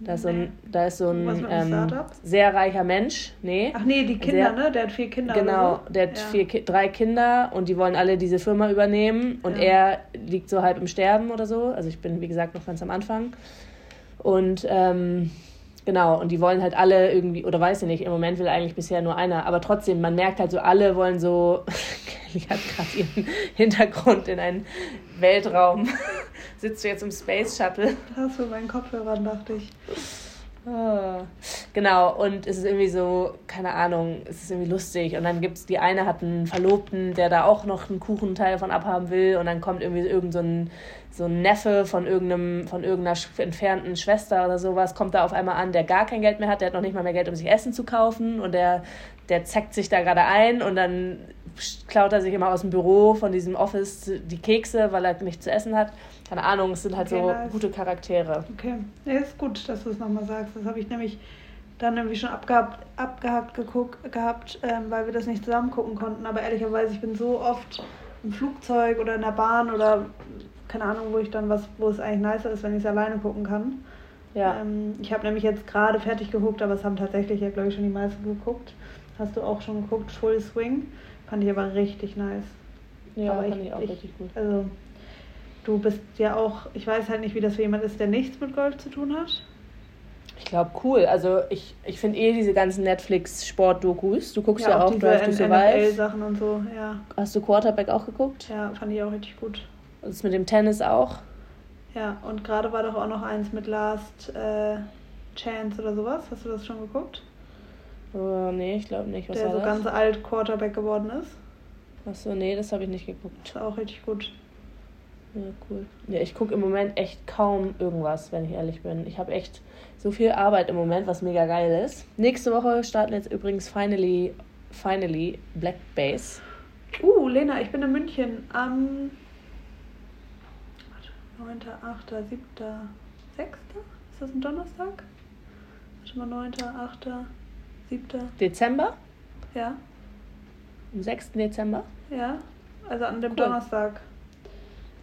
Da ist so ein, da ist so ein ähm, sehr reicher Mensch. Nee. Ach nee, die Kinder, sehr, ne? Der hat vier Kinder. Genau, so. der hat ja. vier, drei Kinder und die wollen alle diese Firma übernehmen und ja. er liegt so halb im Sterben oder so. Also ich bin, wie gesagt, noch ganz am Anfang. Und ähm, genau, und die wollen halt alle irgendwie, oder weiß ich nicht, im Moment will eigentlich bisher nur einer, aber trotzdem, man merkt halt so, alle wollen so, Kelly hat gerade ihren Hintergrund in einen Weltraum sitzt du jetzt im Space Shuttle. Hast du meinen Kopfhörer, dachte ich. Oh. Genau, und es ist irgendwie so, keine Ahnung, es ist irgendwie lustig. Und dann gibt es, die eine hat einen Verlobten, der da auch noch einen Kuchenteil von abhaben will. Und dann kommt irgendwie irgend so ein, so ein Neffe von, irgendeinem, von irgendeiner entfernten Schwester oder sowas, kommt da auf einmal an, der gar kein Geld mehr hat, der hat noch nicht mal mehr Geld, um sich Essen zu kaufen. Und der, der zackt sich da gerade ein und dann klaut er sich immer aus dem Büro von diesem Office die Kekse, weil er nichts zu essen hat keine Ahnung, es sind halt okay, so nice. gute Charaktere. Okay, ja, ist gut, dass du es nochmal sagst. Das habe ich nämlich dann irgendwie schon abgehabt, abgehakt geguckt, gehabt, ähm, weil wir das nicht zusammen gucken konnten. Aber ehrlicherweise, ich bin so oft im Flugzeug oder in der Bahn oder keine Ahnung, wo ich dann was, wo es eigentlich nicer ist, wenn ich es alleine gucken kann. Ja. Ähm, ich habe nämlich jetzt gerade fertig geguckt, aber es haben tatsächlich ja, glaube ich, schon die meisten geguckt. Hast du auch schon geguckt, Full Swing. Fand ich aber richtig nice. Ja, aber fand ich, ich auch ich, richtig gut. Also Du bist ja auch, ich weiß halt nicht, wie das für jemand ist, der nichts mit Golf zu tun hat. Ich glaube, cool. Also ich, ich finde eh diese ganzen Netflix-Sport-Dokus. Du guckst ja, ja auch, Drive to Survive. sachen und so, ja. Hast du Quarterback auch geguckt? Ja, fand ich auch richtig gut. Das mit dem Tennis auch? Ja, und gerade war doch auch noch eins mit Last äh, Chance oder sowas. Hast du das schon geguckt? Oh, nee, ich glaube nicht. Was der so das? ganz alt Quarterback geworden ist. Achso, nee, das habe ich nicht geguckt. Das war auch richtig gut. Ja, cool. Ja, ich gucke im Moment echt kaum irgendwas, wenn ich ehrlich bin. Ich habe echt so viel Arbeit im Moment, was mega geil ist. Nächste Woche starten jetzt übrigens finally, finally Black Base. Uh, Lena, ich bin in München am 9., 8., 7., 6. Ist das ein Donnerstag? Warte mal, 9., 8., 7. Dezember? Ja. Am 6. Dezember? Ja, also an dem cool. Donnerstag.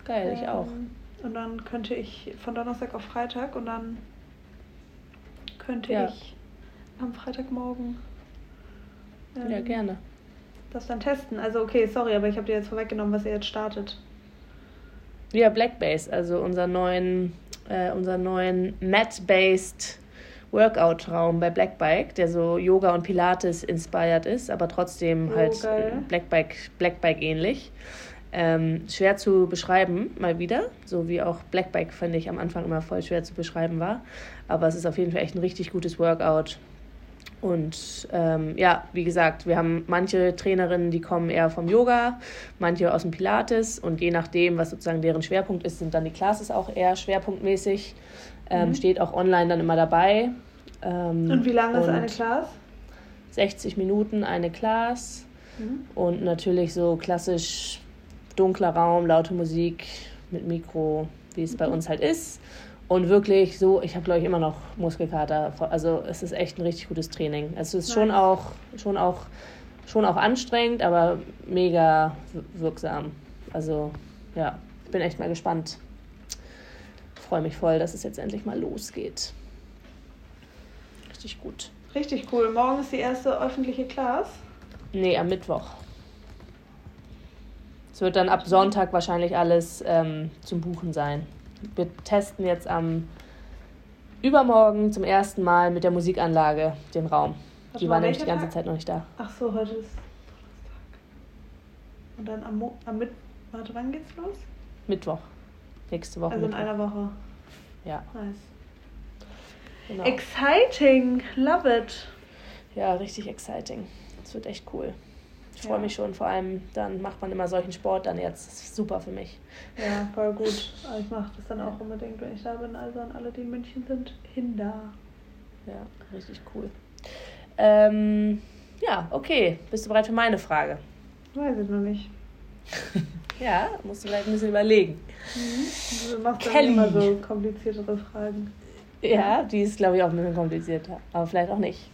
Geil, ich auch. Ähm, und dann könnte ich von Donnerstag auf Freitag und dann könnte ja. ich am Freitagmorgen. Ähm, ja, gerne. Das dann testen. Also, okay, sorry, aber ich habe dir jetzt vorweggenommen, was ihr jetzt startet. Ja, Blackbase, also unser neuen, äh, unser neuen Mat-based Workout-Raum bei Blackbike, der so Yoga und Pilates inspired ist, aber trotzdem oh, halt Blackbike, Blackbike ähnlich. Ähm, schwer zu beschreiben, mal wieder. So wie auch Blackbike, finde ich, am Anfang immer voll schwer zu beschreiben war. Aber es ist auf jeden Fall echt ein richtig gutes Workout. Und ähm, ja, wie gesagt, wir haben manche Trainerinnen, die kommen eher vom Yoga, manche aus dem Pilates. Und je nachdem, was sozusagen deren Schwerpunkt ist, sind dann die Classes auch eher schwerpunktmäßig. Ähm, mhm. Steht auch online dann immer dabei. Ähm, und wie lange ist eine Class? 60 Minuten eine Class. Mhm. Und natürlich so klassisch dunkler Raum, laute Musik mit Mikro, wie es bei mhm. uns halt ist. Und wirklich so, ich habe glaube ich immer noch Muskelkater. Also es ist echt ein richtig gutes Training. Es ist nice. schon auch, schon auch, schon auch anstrengend, aber mega wirksam. Also ja, ich bin echt mal gespannt. Freue mich voll, dass es jetzt endlich mal losgeht. Richtig gut. Richtig cool. Morgen ist die erste öffentliche Class. Nee, am Mittwoch. Es wird dann ab Sonntag wahrscheinlich alles ähm, zum Buchen sein. Wir testen jetzt am übermorgen zum ersten Mal mit der Musikanlage den Raum. Warte Die war nämlich die ganze Tag? Zeit noch nicht da. Ach so, heute ist Donnerstag. Und dann am, Mo am Mitt... Warte, wann geht's los? Mittwoch. Nächste Woche. Also in Mittwoch. einer Woche. Ja, Nice. genau. Exciting. Love it. Ja, richtig exciting. Das wird echt cool. Ich freue Ja. mich schon. Vor allem dann macht man immer solchen Sport dann jetzt. Das ist super für mich. Ja, voll gut. Ich mache das dann auch unbedingt, wenn ich da bin. Also an alle, die in München sind, hin da. Ja, richtig cool. Ähm, ja, okay. Bist du bereit für meine Frage? Weiß ich noch nicht. Ja, musst du vielleicht ein bisschen überlegen. Du machst dann Kelly. immer so kompliziertere Fragen. Ja, die ist, glaube ich, auch ein bisschen komplizierter. Aber vielleicht auch nicht.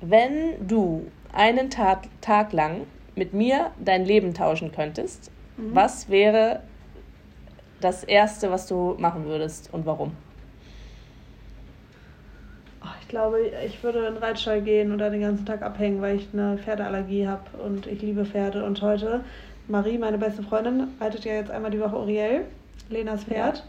Wenn du einen Tag, Tag lang mit mir dein Leben tauschen könntest, Mhm. was wäre das Erste, was du machen würdest und warum? Ich glaube, ich würde in den Reitstall gehen und da den ganzen Tag abhängen, weil ich eine Pferdeallergie habe und ich liebe Pferde. Und heute, Marie, meine beste Freundin, reitet ja jetzt einmal die Woche Oriel, Lenas Pferd.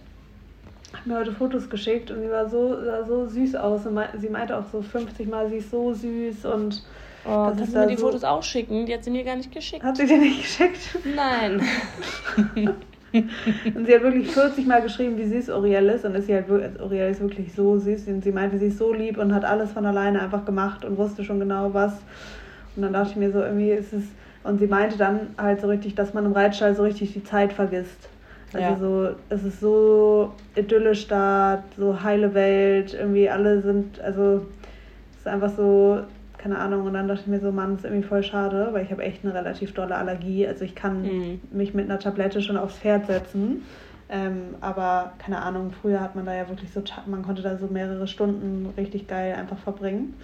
Hat mir heute Fotos geschickt und sie war so, sah so süß aus. Und sie meinte auch so 50 Mal, sie ist so süß und Oh, Das kannst du mir die so- Fotos auch schicken? Die hat sie mir gar nicht geschickt. hat sie dir nicht geschickt. Nein. Und sie hat wirklich 40 Mal geschrieben, wie süß Oriel ist. Und ist sie halt, also Oriel ist wirklich so süß. Und sie meinte, sie ist so lieb und hat alles von alleine einfach gemacht und wusste schon genau was. Und dann dachte ich mir so, irgendwie ist es. Und sie meinte dann halt so richtig, dass man im Reitstall so richtig die Zeit vergisst. Also Ja. so, es ist so idyllisch da, so heile Welt, irgendwie alle sind, also es ist einfach so, keine Ahnung. Und dann dachte ich mir so, Mann, ist irgendwie voll schade, weil ich habe echt eine relativ dolle Allergie. Also ich kann Mhm. mich mit einer Tablette schon aufs Pferd setzen. Ähm, aber keine Ahnung, früher hat man da ja wirklich so, man konnte da so mehrere Stunden richtig geil einfach verbringen.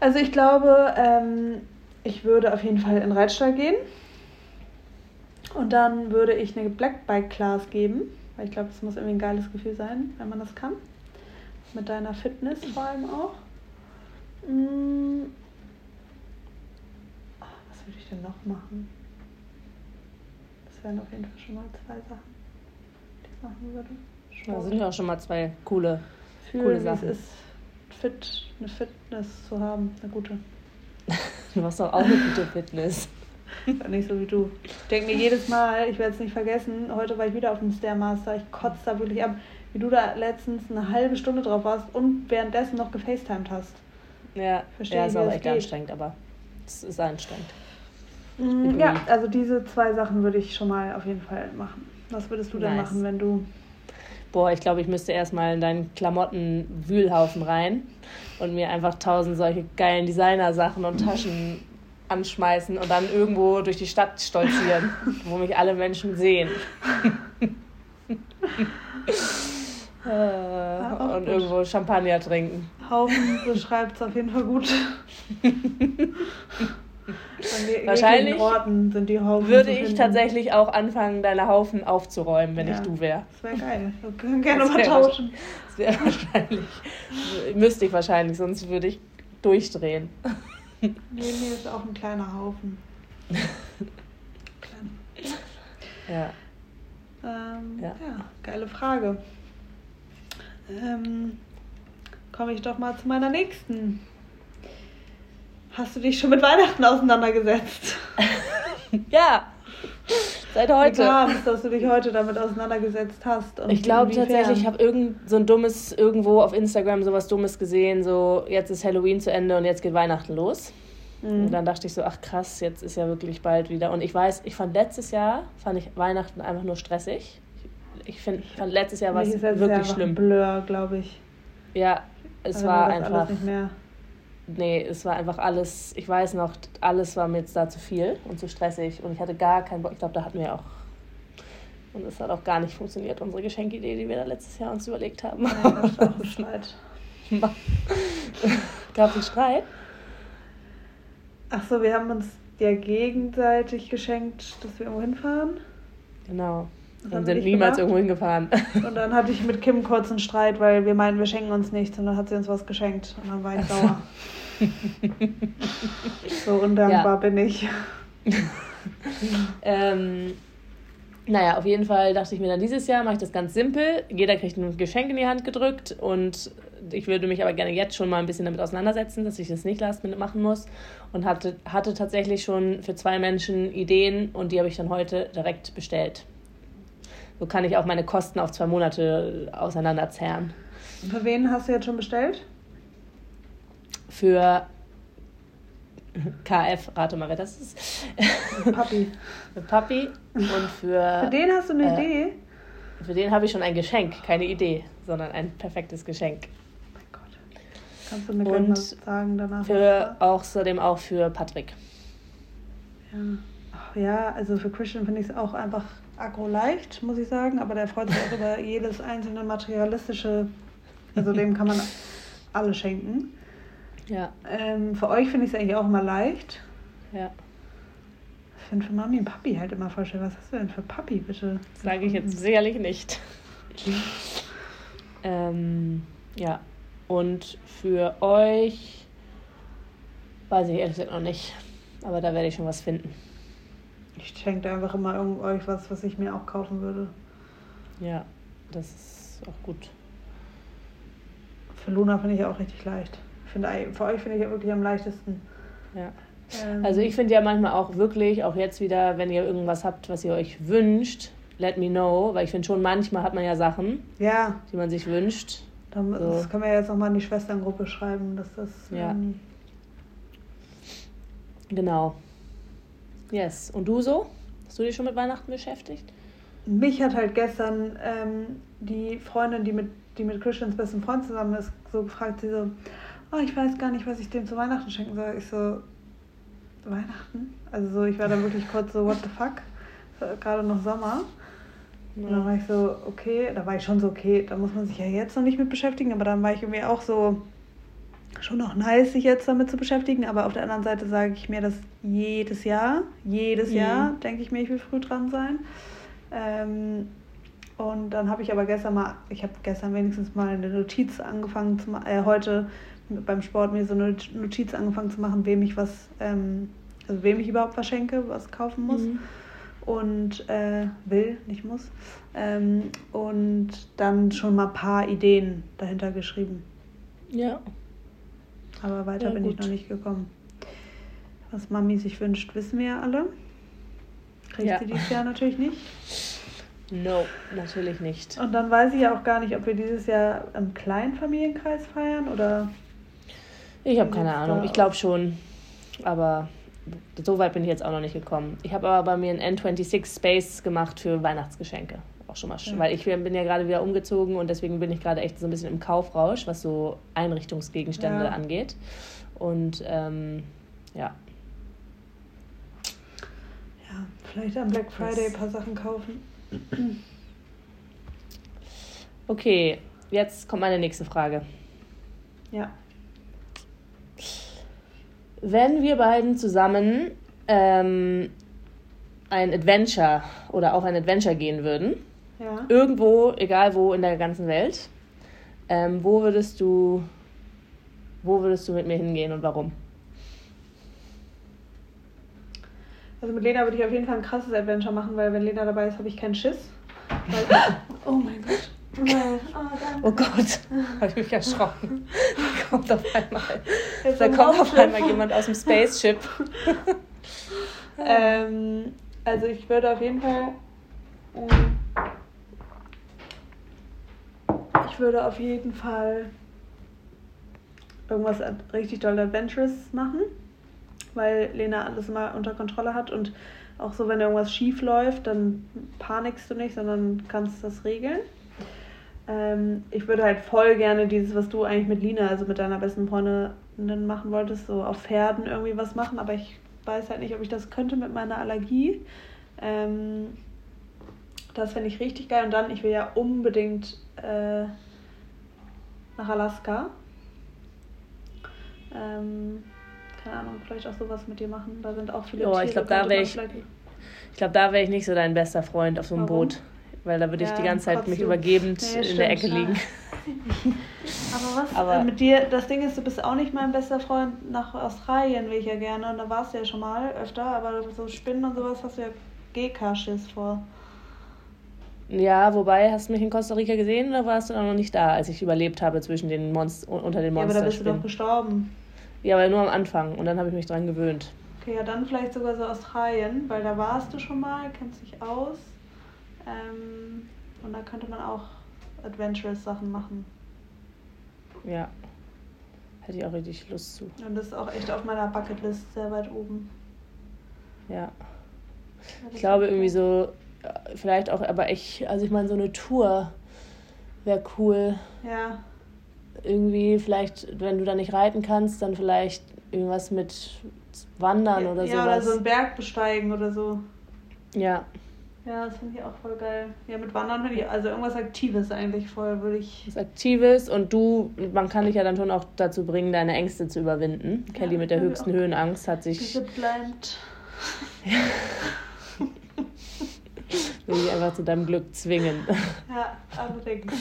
Also ich glaube, ähm, ich würde auf jeden Fall in den Reitstall gehen. Und dann würde ich eine Black Bike Class geben, weil ich glaube, es muss irgendwie ein geiles Gefühl sein, wenn man das kann. Mit deiner Fitness vor allem auch. Ah, Was würde ich denn noch machen? Das wären auf jeden Fall schon mal zwei Sachen, die ich machen würde. Da sind ja auch schon mal zwei coole. Fühlen, coole wie es Sachen. ist, fit, eine Fitness zu haben, eine gute. Du machst doch auch eine gute Fitness. Nicht so wie du. Ich denke mir jedes Mal, ich werde es nicht vergessen, heute war ich wieder auf dem Stairmaster, ich kotze da wirklich ab, wie du da letztens eine halbe Stunde drauf warst und währenddessen noch gefacetimed hast. Ja, Verstehe, ja ist das echt geht. anstrengend, aber es ist anstrengend. Mm, Ja, also diese zwei Sachen würde ich schon mal auf jeden Fall machen. Was würdest du denn Nice. machen, wenn du. Boah, ich glaube, ich müsste erstmal in deinen Klamotten-Wühlhaufen rein und mir einfach tausend solche geilen Designer-Sachen und Taschen anschmeißen und dann irgendwo durch die Stadt stolzieren, wo mich alle Menschen sehen. Äh, und irgendwo Champagner trinken. Haufen beschreibt es auf jeden Fall gut. An Wahrscheinlich Orten sind die Haufen. Würde ich tatsächlich auch anfangen, deine Haufen aufzuräumen, wenn Ja. ich du wäre. Das wäre geil. Wir können gerne mal tauschen. Das wäre wahrscheinlich, müsste ich wahrscheinlich, sonst würde ich durchdrehen. Neben mir ist auch ein kleiner Haufen. Klein. Ja. Ähm, ja. Ja. geile Frage. Ähm, Komme ich doch mal zu meiner nächsten. Hast du dich schon mit Weihnachten auseinandergesetzt? Ja, seit heute. Es, dass du dich heute damit auseinandergesetzt hast? und Ich glaube tatsächlich, ich habe irgend so ein dummes, irgendwo auf Instagram sowas Dummes gesehen, so jetzt ist Halloween zu Ende und jetzt geht Weihnachten los. Mhm. Und dann dachte ich so, ach krass, jetzt ist ja wirklich bald wieder. Und ich weiß, ich fand letztes Jahr, fand ich Weihnachten einfach nur stressig. Ich find, fand letztes Jahr war es wirklich einfach schlimm. Blur, glaube ich. Ja, es Also war einfach, Alles nicht mehr. Nee, es war einfach alles, ich weiß noch, alles war mir jetzt da zu viel und zu stressig. Und ich hatte gar keinen Bock, ich glaube, da hatten wir auch. Und es hat auch gar nicht funktioniert, unsere Geschenkidee, die wir da letztes Jahr uns überlegt haben. Das war auch Bescheid. Gab es Streit? Ach so, wir haben uns ja gegenseitig geschenkt, dass wir irgendwo hinfahren. Genau. Und sind niemals gemacht. irgendwo hingefahren. Und dann hatte ich mit Kim kurz einen Streit, weil wir meinen, wir schenken uns nichts und dann hat sie uns was geschenkt und dann war ich sauer. so undankbar ja. bin ich. ähm, naja, auf jeden Fall dachte ich mir dann dieses Jahr mache ich das ganz simpel. Jeder kriegt ein Geschenk in die Hand gedrückt und ich würde mich aber gerne jetzt schon mal ein bisschen damit auseinandersetzen, dass ich das nicht last minute machen muss. Und hatte, hatte tatsächlich schon für zwei Menschen Ideen und die habe ich dann heute direkt bestellt. So kann ich auch meine Kosten auf zwei Monate auseinanderzerren. Für wen hast du jetzt schon bestellt? Für KF, rate mal, wer das ist. Papi. für Papi und für. Für den hast du eine äh, Idee? Für den habe ich schon ein Geschenk, keine Idee, sondern ein perfektes Geschenk. Oh mein Gott. Kannst du mir und mal sagen danach? Für außerdem auch für Patrick. Ja. Ach, ja, also für Christian finde ich es auch einfach aggro leicht, muss ich sagen, aber der freut sich auch über jedes einzelne materialistische, also dem kann man alles schenken. Ja. Ähm, für euch finde ich es eigentlich auch immer leicht. Ja. Ich finde für Mami und Papi halt immer voll schön. Was hast du denn für Papi, bitte? Sage ich jetzt sicherlich nicht. ähm, ja. Und für euch weiß ich ehrlich gesagt noch nicht. Aber da werde ich schon was finden. Ich schenke einfach immer euch was, was ich mir auch kaufen würde. Ja, das ist auch gut. Für Luna finde ich auch richtig leicht. Finde, für euch finde ich ja wirklich am leichtesten. Ja. Ähm, also ich finde ja manchmal auch wirklich, auch jetzt wieder, wenn ihr irgendwas habt, was ihr euch wünscht, let me know, weil ich finde schon, manchmal hat man ja Sachen, ja. die man sich wünscht. Dann, so. Das können wir jetzt nochmal in die Schwesterngruppe schreiben, dass das... Ja. Ähm, genau. Yes. Und du so? Hast du dich schon mit Weihnachten beschäftigt? Mich hat halt gestern ähm, die Freundin, die mit, die mit Christians besten Freund zusammen ist, so gefragt, sie so, oh, ich weiß gar nicht, was ich dem zu Weihnachten schenken soll. Ich so, Weihnachten? Also so, ich war da wirklich kurz so, what the fuck? Gerade noch Sommer. Und dann war ich so, okay, da war ich schon so, okay, da muss man sich ja jetzt noch nicht mit beschäftigen, aber dann war ich irgendwie auch so, schon noch nice, sich jetzt damit zu beschäftigen, aber auf der anderen Seite sage ich mir das jedes Jahr. Jedes mhm. Jahr denke ich mir, ich will früh dran sein. Ähm, und dann habe ich aber gestern mal, ich habe gestern wenigstens mal eine Notiz angefangen zu machen, äh, heute beim Sport mir so eine Notiz angefangen zu machen, wem ich was, ähm, also wem ich überhaupt was schenke, was kaufen muss. Mhm. Und äh, will, nicht muss. Ähm, und dann schon mal ein paar Ideen dahinter geschrieben. Ja. Aber weiter ja, bin ich noch nicht gekommen. Was Mami sich wünscht, wissen wir ja alle. Kriegt ja. sie dieses Jahr natürlich nicht. No, natürlich nicht. Und dann weiß ich ja auch gar nicht, ob wir dieses Jahr im kleinen Familienkreis feiern oder. Ich habe keine Ahnung. Ich glaube schon. Aber so weit bin ich jetzt auch noch nicht gekommen. Ich habe aber bei mir ein N26 Space gemacht für Weihnachtsgeschenke auch schon mal schön, ja. weil ich bin ja gerade wieder umgezogen und deswegen bin ich gerade echt so ein bisschen im Kaufrausch, was so Einrichtungsgegenstände ja. angeht. Und ähm, ja. Ja, vielleicht am Black Friday ein paar Sachen kaufen. Okay, jetzt kommt meine nächste Frage. Ja. Wenn wir beiden zusammen ähm, ein Adventure oder auf ein Adventure gehen würden, ja. Irgendwo, egal wo in der ganzen Welt. Ähm, wo würdest du, wo würdest du mit mir hingehen und warum? Also mit Lena würde ich auf jeden Fall ein krasses Adventure machen, weil wenn Lena dabei ist, habe ich keinen Schiss. Weil, oh mein Gott. Oh, oh Gott, habe ich mich erschrocken. Da kommt auf einmal, da kommt auf einmal jemand aus dem Spaceship. ähm, also ich würde auf jeden Fall ähm, ich würde auf jeden Fall irgendwas richtig doll Adventurous machen, weil Lena alles immer unter Kontrolle hat und auch so, wenn irgendwas schief läuft, dann panikst du nicht, sondern kannst das regeln. Ähm, ich würde halt voll gerne dieses, was du eigentlich mit Lina, also mit deiner besten Freundin machen wolltest, so auf Pferden irgendwie was machen, aber ich weiß halt nicht, ob ich das könnte mit meiner Allergie. Ähm, das fände ich richtig geil. Und dann, ich will ja unbedingt äh, nach Alaska. Ähm, keine Ahnung, vielleicht auch sowas mit dir machen. Da sind auch viele oh, Tiere. Ich glaube, da wäre ich, ich, glaub, da wär ich nicht so dein bester Freund auf so einem Warum? Boot. weil da würde ja, ich die ganze Zeit mich übergebend nee, in stimmt, der Ecke liegen. Aber was Aber äh, mit dir, das Ding ist, du bist auch nicht mein bester Freund nach Australien, will ich ja gerne. Und da warst du ja schon mal öfter, aber so Spinnen und sowas hast du ja GK-Schiss vor. Ja, wobei, hast du mich in Costa Rica gesehen oder warst du dann noch nicht da, als ich überlebt habe zwischen den Monst unter den Monstern? Ja, aber da bist du doch gestorben. Ja, aber nur am Anfang und dann habe ich mich dran gewöhnt. Okay, ja, dann vielleicht sogar so Australien, weil da warst du schon mal, kennst dich aus. Ähm, und da könnte man auch adventurous Sachen machen. Ja. Hätte ich auch richtig Lust zu. Und das ist auch echt auf meiner Bucketlist sehr weit oben. Ja. Ich glaube irgendwie so, vielleicht auch, aber ich, also ich meine, so eine Tour wäre cool. Ja. Irgendwie, vielleicht, wenn du da nicht reiten kannst, dann vielleicht irgendwas mit Wandern ja, oder so. Ja, oder so einen Berg besteigen oder so. Ja. Ja, das finde ich auch voll geil. Ja, mit Wandern finde ich, also irgendwas Aktives eigentlich voll, würde ich. Was Aktives und du, man kann dich ja dann schon auch dazu bringen, deine Ängste zu überwinden. Ja, Kelly mit der höchsten Höhenangst hat sich. bleibt. Ja. Will ich einfach zu deinem Glück zwingen. Ja, allerdings.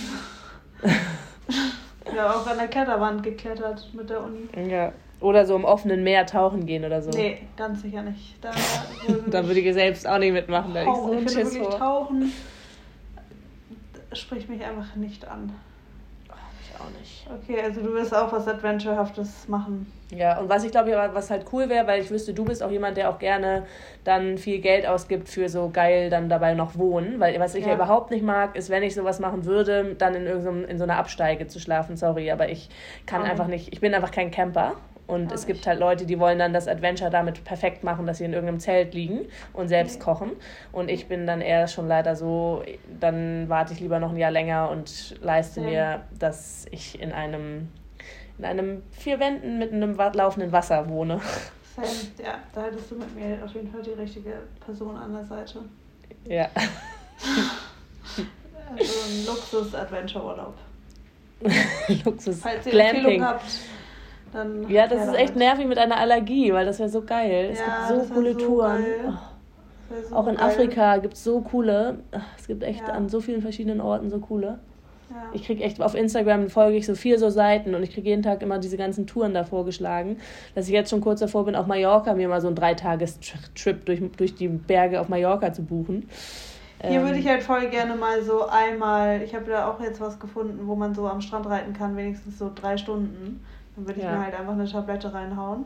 ja, auch an der Kletterwand geklettert mit der Uni. Ja. Oder so im offenen Meer tauchen gehen oder so. Nee, ganz sicher nicht. Da, da würde ich selbst auch nicht mitmachen. Da ich so ich finde wirklich vor. tauchen spricht mich einfach nicht an auch nicht. Okay, also du wirst auch was Adventurehaftes machen. Ja, und was ich glaube, was halt cool wäre, weil ich wüsste, du bist auch jemand, der auch gerne dann viel Geld ausgibt für so geil dann dabei noch wohnen. Weil was ich ja, ja überhaupt nicht mag, ist, wenn ich sowas machen würde, dann in, irgendeinem, in so einer Absteige zu schlafen. Sorry, aber ich kann oh. einfach nicht, ich bin einfach kein Camper. Und Auch es gibt halt Leute, die wollen dann das Adventure damit perfekt machen, dass sie in irgendeinem Zelt liegen und selbst okay. kochen. Und ich bin dann eher schon leider so, dann warte ich lieber noch ein Jahr länger und leiste ja. mir, dass ich in einem, in einem vier Wänden mit einem laufenden Wasser wohne. Sam, ja, da hättest du mit mir auf jeden Fall die richtige Person an der Seite. Ja. also ein Luxus-Adventure-Urlaub. Luxus. Falls ihr Glamping. Empfehlung habt, dann ja, das ist echt nervig mit einer Allergie, weil das wäre so geil. Es ja, gibt so coole so Touren. Oh. So auch in geil. Afrika gibt es so coole. Es gibt echt ja. an so vielen verschiedenen Orten so coole. Ja. Ich kriege echt auf Instagram folge ich so vier so Seiten und ich kriege jeden Tag immer diese ganzen Touren da vorgeschlagen, dass ich jetzt schon kurz davor bin, auf Mallorca mir mal so einen Dreitagestrip durch, durch die Berge auf Mallorca zu buchen. Hier würde ich ähm. halt voll gerne mal so einmal, ich habe da auch jetzt was gefunden, wo man so am Strand reiten kann, wenigstens so drei Stunden. Dann würde ich ja. mir halt einfach eine Tablette reinhauen.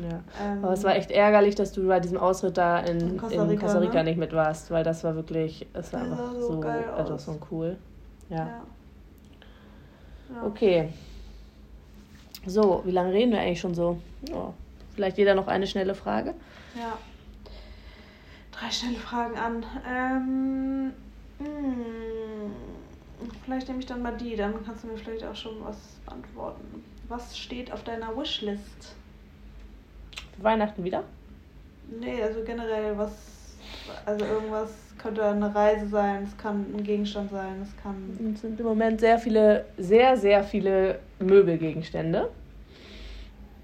Ja. Ähm, Aber es war echt ärgerlich, dass du bei diesem Ausritt da in, in Costa Rica, in Costa Rica ne? nicht mit warst, weil das war wirklich, es war einfach so, so etwas von cool. Ja. ja. ja. Okay. So, wie lange reden wir eigentlich schon so? Oh, vielleicht jeder noch eine schnelle Frage? Ja. Drei schnelle Fragen an. Ähm, mh, hm, vielleicht nehme ich dann mal die, dann kannst du mir vielleicht auch schon was antworten. Was steht auf deiner Wishlist? Weihnachten wieder? Nee, also generell was, also irgendwas könnte eine Reise sein, es kann ein Gegenstand sein, es kann. Es sind im Moment sehr viele, sehr, sehr viele Möbelgegenstände,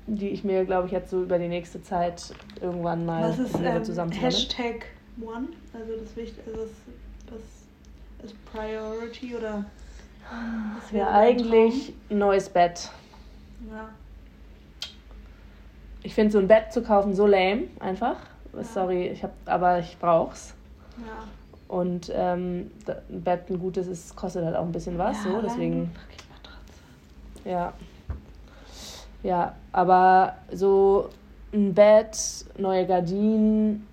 die ich mir, glaube ich, jetzt so über die nächste Zeit irgendwann mal was ist, ähm, zusammen Hashtag One, also das Wichtigste, also das, das ist Priority oder? Das wäre eigentlich ein neues Bett. Ja. Ich finde so ein Bett zu kaufen so lame, einfach. Ja. Sorry, ich hab, aber ich brauch's. Ja. Und ähm, ein Bett, ein gutes, ist, kostet halt auch ein bisschen was, ja, so, deswegen. Ja. Ja, aber so ein Bett, neue Gardinen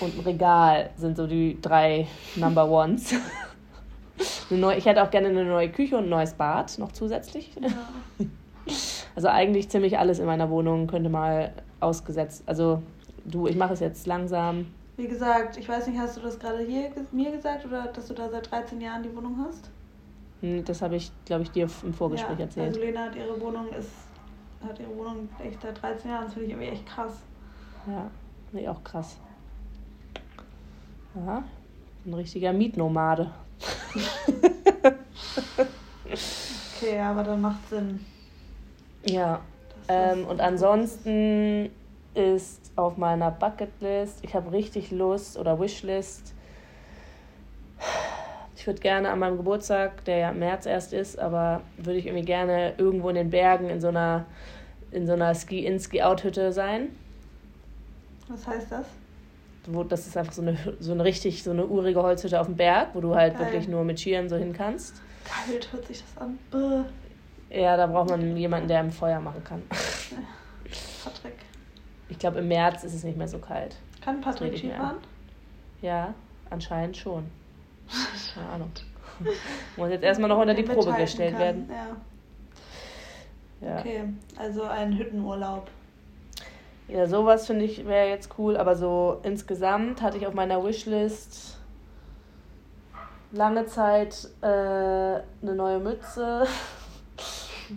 und ein Regal sind so die drei Number Ones. ich hätte auch gerne eine neue Küche und ein neues Bad noch zusätzlich. Ja. Also eigentlich ziemlich alles in meiner Wohnung könnte mal ausgesetzt. Also du, ich mache es jetzt langsam. Wie gesagt, ich weiß nicht, hast du das gerade hier mir gesagt oder dass du da seit 13 Jahren die Wohnung hast? Hm, das habe ich, glaube ich, dir im Vorgespräch ja, erzählt. Also Lena hat ihre Wohnung ist, hat ihre Wohnung echt seit 13 Jahren. Das finde ich irgendwie echt krass. Ja, finde ich auch krass. Ja, ein richtiger Mietnomade. okay, aber dann macht Sinn. Ja. Ähm, und ansonsten ist auf meiner Bucketlist, ich habe richtig Lust oder Wishlist. Ich würde gerne an meinem Geburtstag, der ja im März erst ist, aber würde ich irgendwie gerne irgendwo in den Bergen in so einer, in so einer Ski-In, Ski-Out-Hütte sein. Was heißt das? Wo, das ist einfach so eine, so eine richtig, so eine urige Holzhütte auf dem Berg, wo du halt Geil. wirklich nur mit Skiern so hin kannst. Kalt hört sich das an. Bäh. Ja, da braucht man jemanden, der im Feuer machen kann. Patrick. Ich glaube, im März ist es nicht mehr so kalt. Kann Patrick Skifahren? Ja, anscheinend schon. Keine Ahnung. Muss jetzt erstmal noch unter die Probe gestellt kann. werden. Ja. Ja, Okay, also ein Hüttenurlaub. ja sowas finde ich wäre jetzt cool, aber so insgesamt hatte ich auf meiner Wishlist lange Zeit äh, eine neue Mütze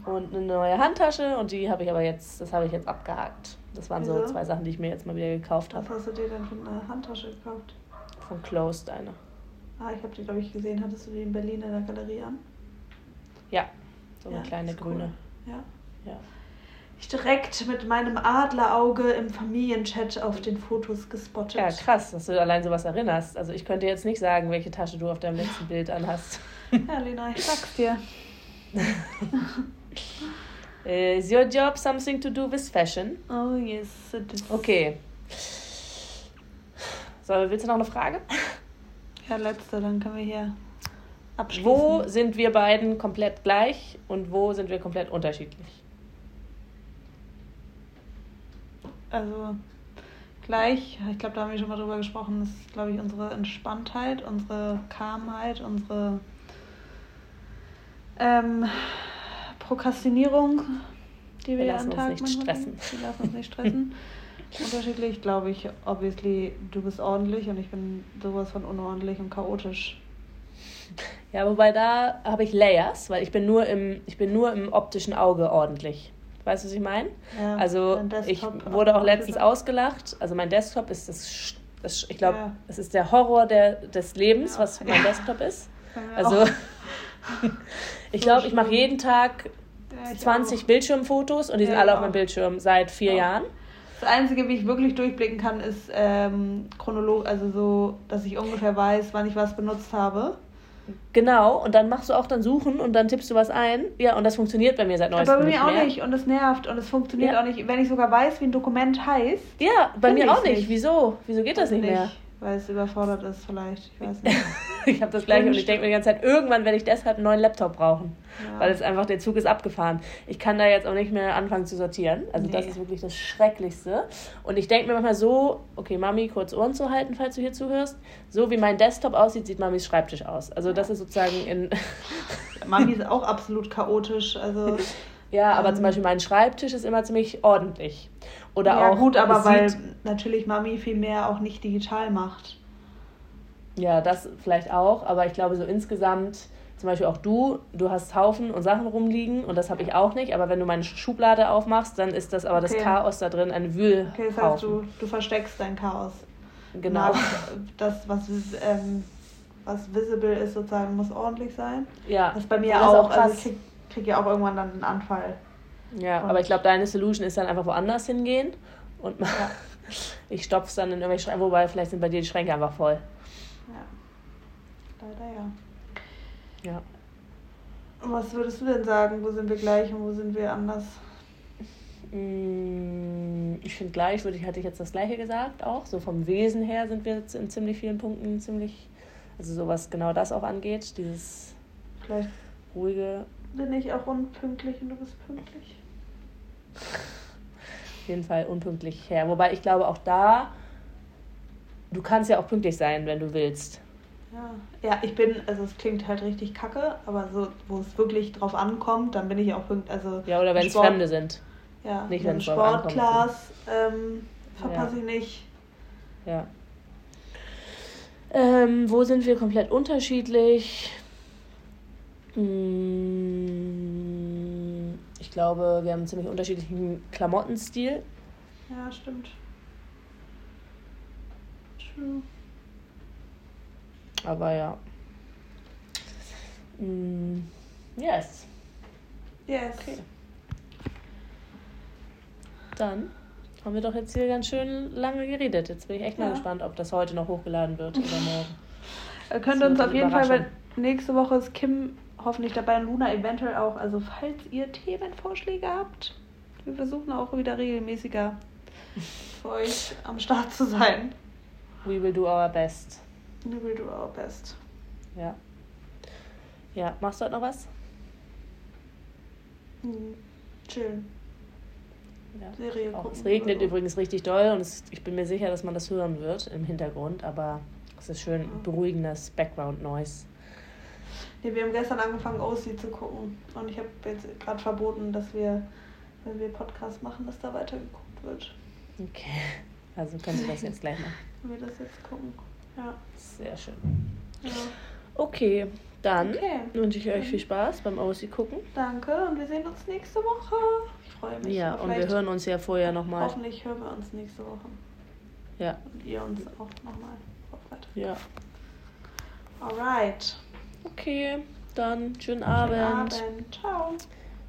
und eine neue Handtasche und die habe ich aber jetzt, das habe ich jetzt abgehakt. Das waren so Wieso? zwei Sachen, die ich mir jetzt mal wieder gekauft Was habe. hast du dir denn für eine Handtasche gekauft? Von Closed eine. Ah, ich habe die, glaube ich, gesehen. Hattest du die in Berlin in der Galerie an? Ja, so eine Ja, kleine ist cool. grüne. Ja. Ja. Ich direkt mit meinem Adlerauge im Familienchat auf den Fotos gespottet. Ja, krass, dass du allein sowas erinnerst. Also ich könnte jetzt nicht sagen, welche Tasche du auf deinem letzten Bild anhast. Ja, Lena, ich sag's dir. Is your job something to do with fashion? Oh yes, it is. Okay. So, willst du noch eine Frage? Ja, letzte, dann können wir hier abschließen. Wo sind wir beiden komplett gleich und wo sind wir komplett unterschiedlich? Also gleich, ich glaube, da haben wir schon mal drüber gesprochen, das ist, glaube ich, unsere Entspanntheit, unsere Calmheit, unsere ähm, Prokrastinierung, die wir, Wir ja lassen am uns Tag nicht stressen. haben. Wir lassen uns nicht stressen. Unterschiedlich, glaube ich, obviously, du bist ordentlich und ich bin sowas von unordentlich und chaotisch. Ja, wobei da habe ich Layers, weil ich bin nur im, ich bin nur im optischen Auge ordentlich. Weißt du, was ich meine? Ja, Also ich wurde auch letztens ausgelacht. Also mein Desktop ist das, das ich glaube, Ja. es ist der Horror der, des Lebens, Ja. was mein. Desktop ist. Also. ich glaube, ich mache jeden Tag Ja, ich 20 auch. Bildschirmfotos und die sind Ja, alle auf meinem auch. Bildschirm seit vier Auch. Jahren. Das Einzige, wie ich wirklich durchblicken kann, ist ähm, chronolog, also so, dass ich ungefähr weiß, wann ich was benutzt habe. Genau, und dann machst du auch dann Suchen und dann tippst du was ein. Ja, und das funktioniert bei mir seit neuestem Aber bei mir auch mehr. nicht und es nervt und es funktioniert Ja. auch nicht. Wenn ich sogar weiß, wie ein Dokument heißt, Ja, bei mir auch nicht. nicht. Wieso? Wieso geht das nicht mehr? Weil es überfordert ist vielleicht. Ich weiß nicht. Ich habe das gleiche und ich denke mir die ganze Zeit, irgendwann werde ich deshalb einen neuen Laptop brauchen. Ja. Weil es einfach, der Zug ist abgefahren. Ich kann da jetzt auch nicht mehr anfangen zu sortieren. Also das Nee. ist wirklich das Schrecklichste. Und ich denke mir manchmal so, okay, Mami, kurz Ohren zu halten, falls du hier zuhörst. So wie mein Desktop aussieht, sieht Mamis Schreibtisch aus. Also das ist sozusagen in... Mami ist auch absolut chaotisch. Also ja, aber Ähm. zum Beispiel mein Schreibtisch ist immer ziemlich ordentlich. Oder ja auch... gut, aber weil natürlich Mami viel mehr auch nicht digital macht. Ja, das vielleicht auch, aber ich glaube so insgesamt, zum Beispiel auch du, du hast Haufen und Sachen rumliegen und das habe ich auch nicht, aber wenn du meine Schublade aufmachst, dann ist das aber das Okay. Chaos da drin, ein Wühlhaufen. Okay, das heißt, du, du versteckst dein Chaos. Genau. Das, was, ähm, was visible ist, sozusagen, muss ordentlich sein. Ja, Das ist bei mir das ist auch. krass. Also ich krieg, krieg ja auch irgendwann dann einen Anfall. Ja, und- aber ich glaube, deine Solution ist dann einfach woanders hingehen und Ja. ich stopf's dann in irgendwelche Schränke, wobei vielleicht sind bei dir die Schränke einfach voll. ja. Leider ja. Ja. Was würdest du denn sagen? Wo sind wir gleich und wo sind wir anders? Mm, Ich finde gleich, würde ich, hatte ich jetzt das gleiche gesagt auch. So vom Wesen her sind wir jetzt in ziemlich vielen Punkten ziemlich, also so was genau das auch angeht, dieses Vielleicht ruhige, bin ich auch unpünktlich und du bist pünktlich. Auf jeden Fall unpünktlich her. Wobei ich glaube auch da, du kannst ja auch pünktlich sein, wenn du willst. Ja. ja, ich bin, also es klingt halt richtig kacke, aber so, wo es wirklich drauf ankommt, dann bin ich auch pünktlich. Also Ja, oder wenn es Fremde sind. Ja, Nicht, wenn es Sportclass ähm, verpasse Ja. ich nicht. Ja. Ähm, wo sind wir komplett unterschiedlich? Mm, Ich glaube, wir haben einen ziemlich unterschiedlichen Klamottenstil. Ja, stimmt. True. Aber ja. Mm, Yes. Yes. Okay. Dann haben wir doch jetzt hier ganz schön lange geredet. Jetzt bin ich echt mal Ja. gespannt, ob das heute noch hochgeladen wird oder morgen. Ihr könnt uns auf jeden Fall, wenn, nächste Woche ist Kim hoffentlich dabei und Luna eventuell auch. Also falls ihr Themenvorschläge habt, wir versuchen auch wieder regelmäßiger für euch am Start zu sein. We will do our best. We will do our best. Ja. Ja, machst du heute noch was? Hm, chillen. Ja. Serie auch, es regnet so. übrigens richtig doll und es, ich bin mir sicher, dass man das hören wird im Hintergrund, aber es ist schön ja. beruhigendes Background-Noise. Nee, wir haben gestern angefangen, OC zu gucken und ich habe jetzt gerade verboten, dass wir, wenn wir Podcast machen, dass da weitergeguckt wird. Okay, also können wir das jetzt gleich machen. Wenn wir das jetzt gucken, ja. Sehr schön. Ja. Okay, dann okay. wünsche ich euch viel Spaß beim OC gucken. Danke und wir sehen uns nächste Woche. Ich freue mich. Ja, und wir hören uns ja vorher nochmal. Hoffentlich hören wir uns nächste Woche. Ja. Und ihr uns auch nochmal. Ja. Alright. Okay, dann schönen Abend. Schönen Abend. Ciao.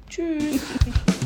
Tschüss.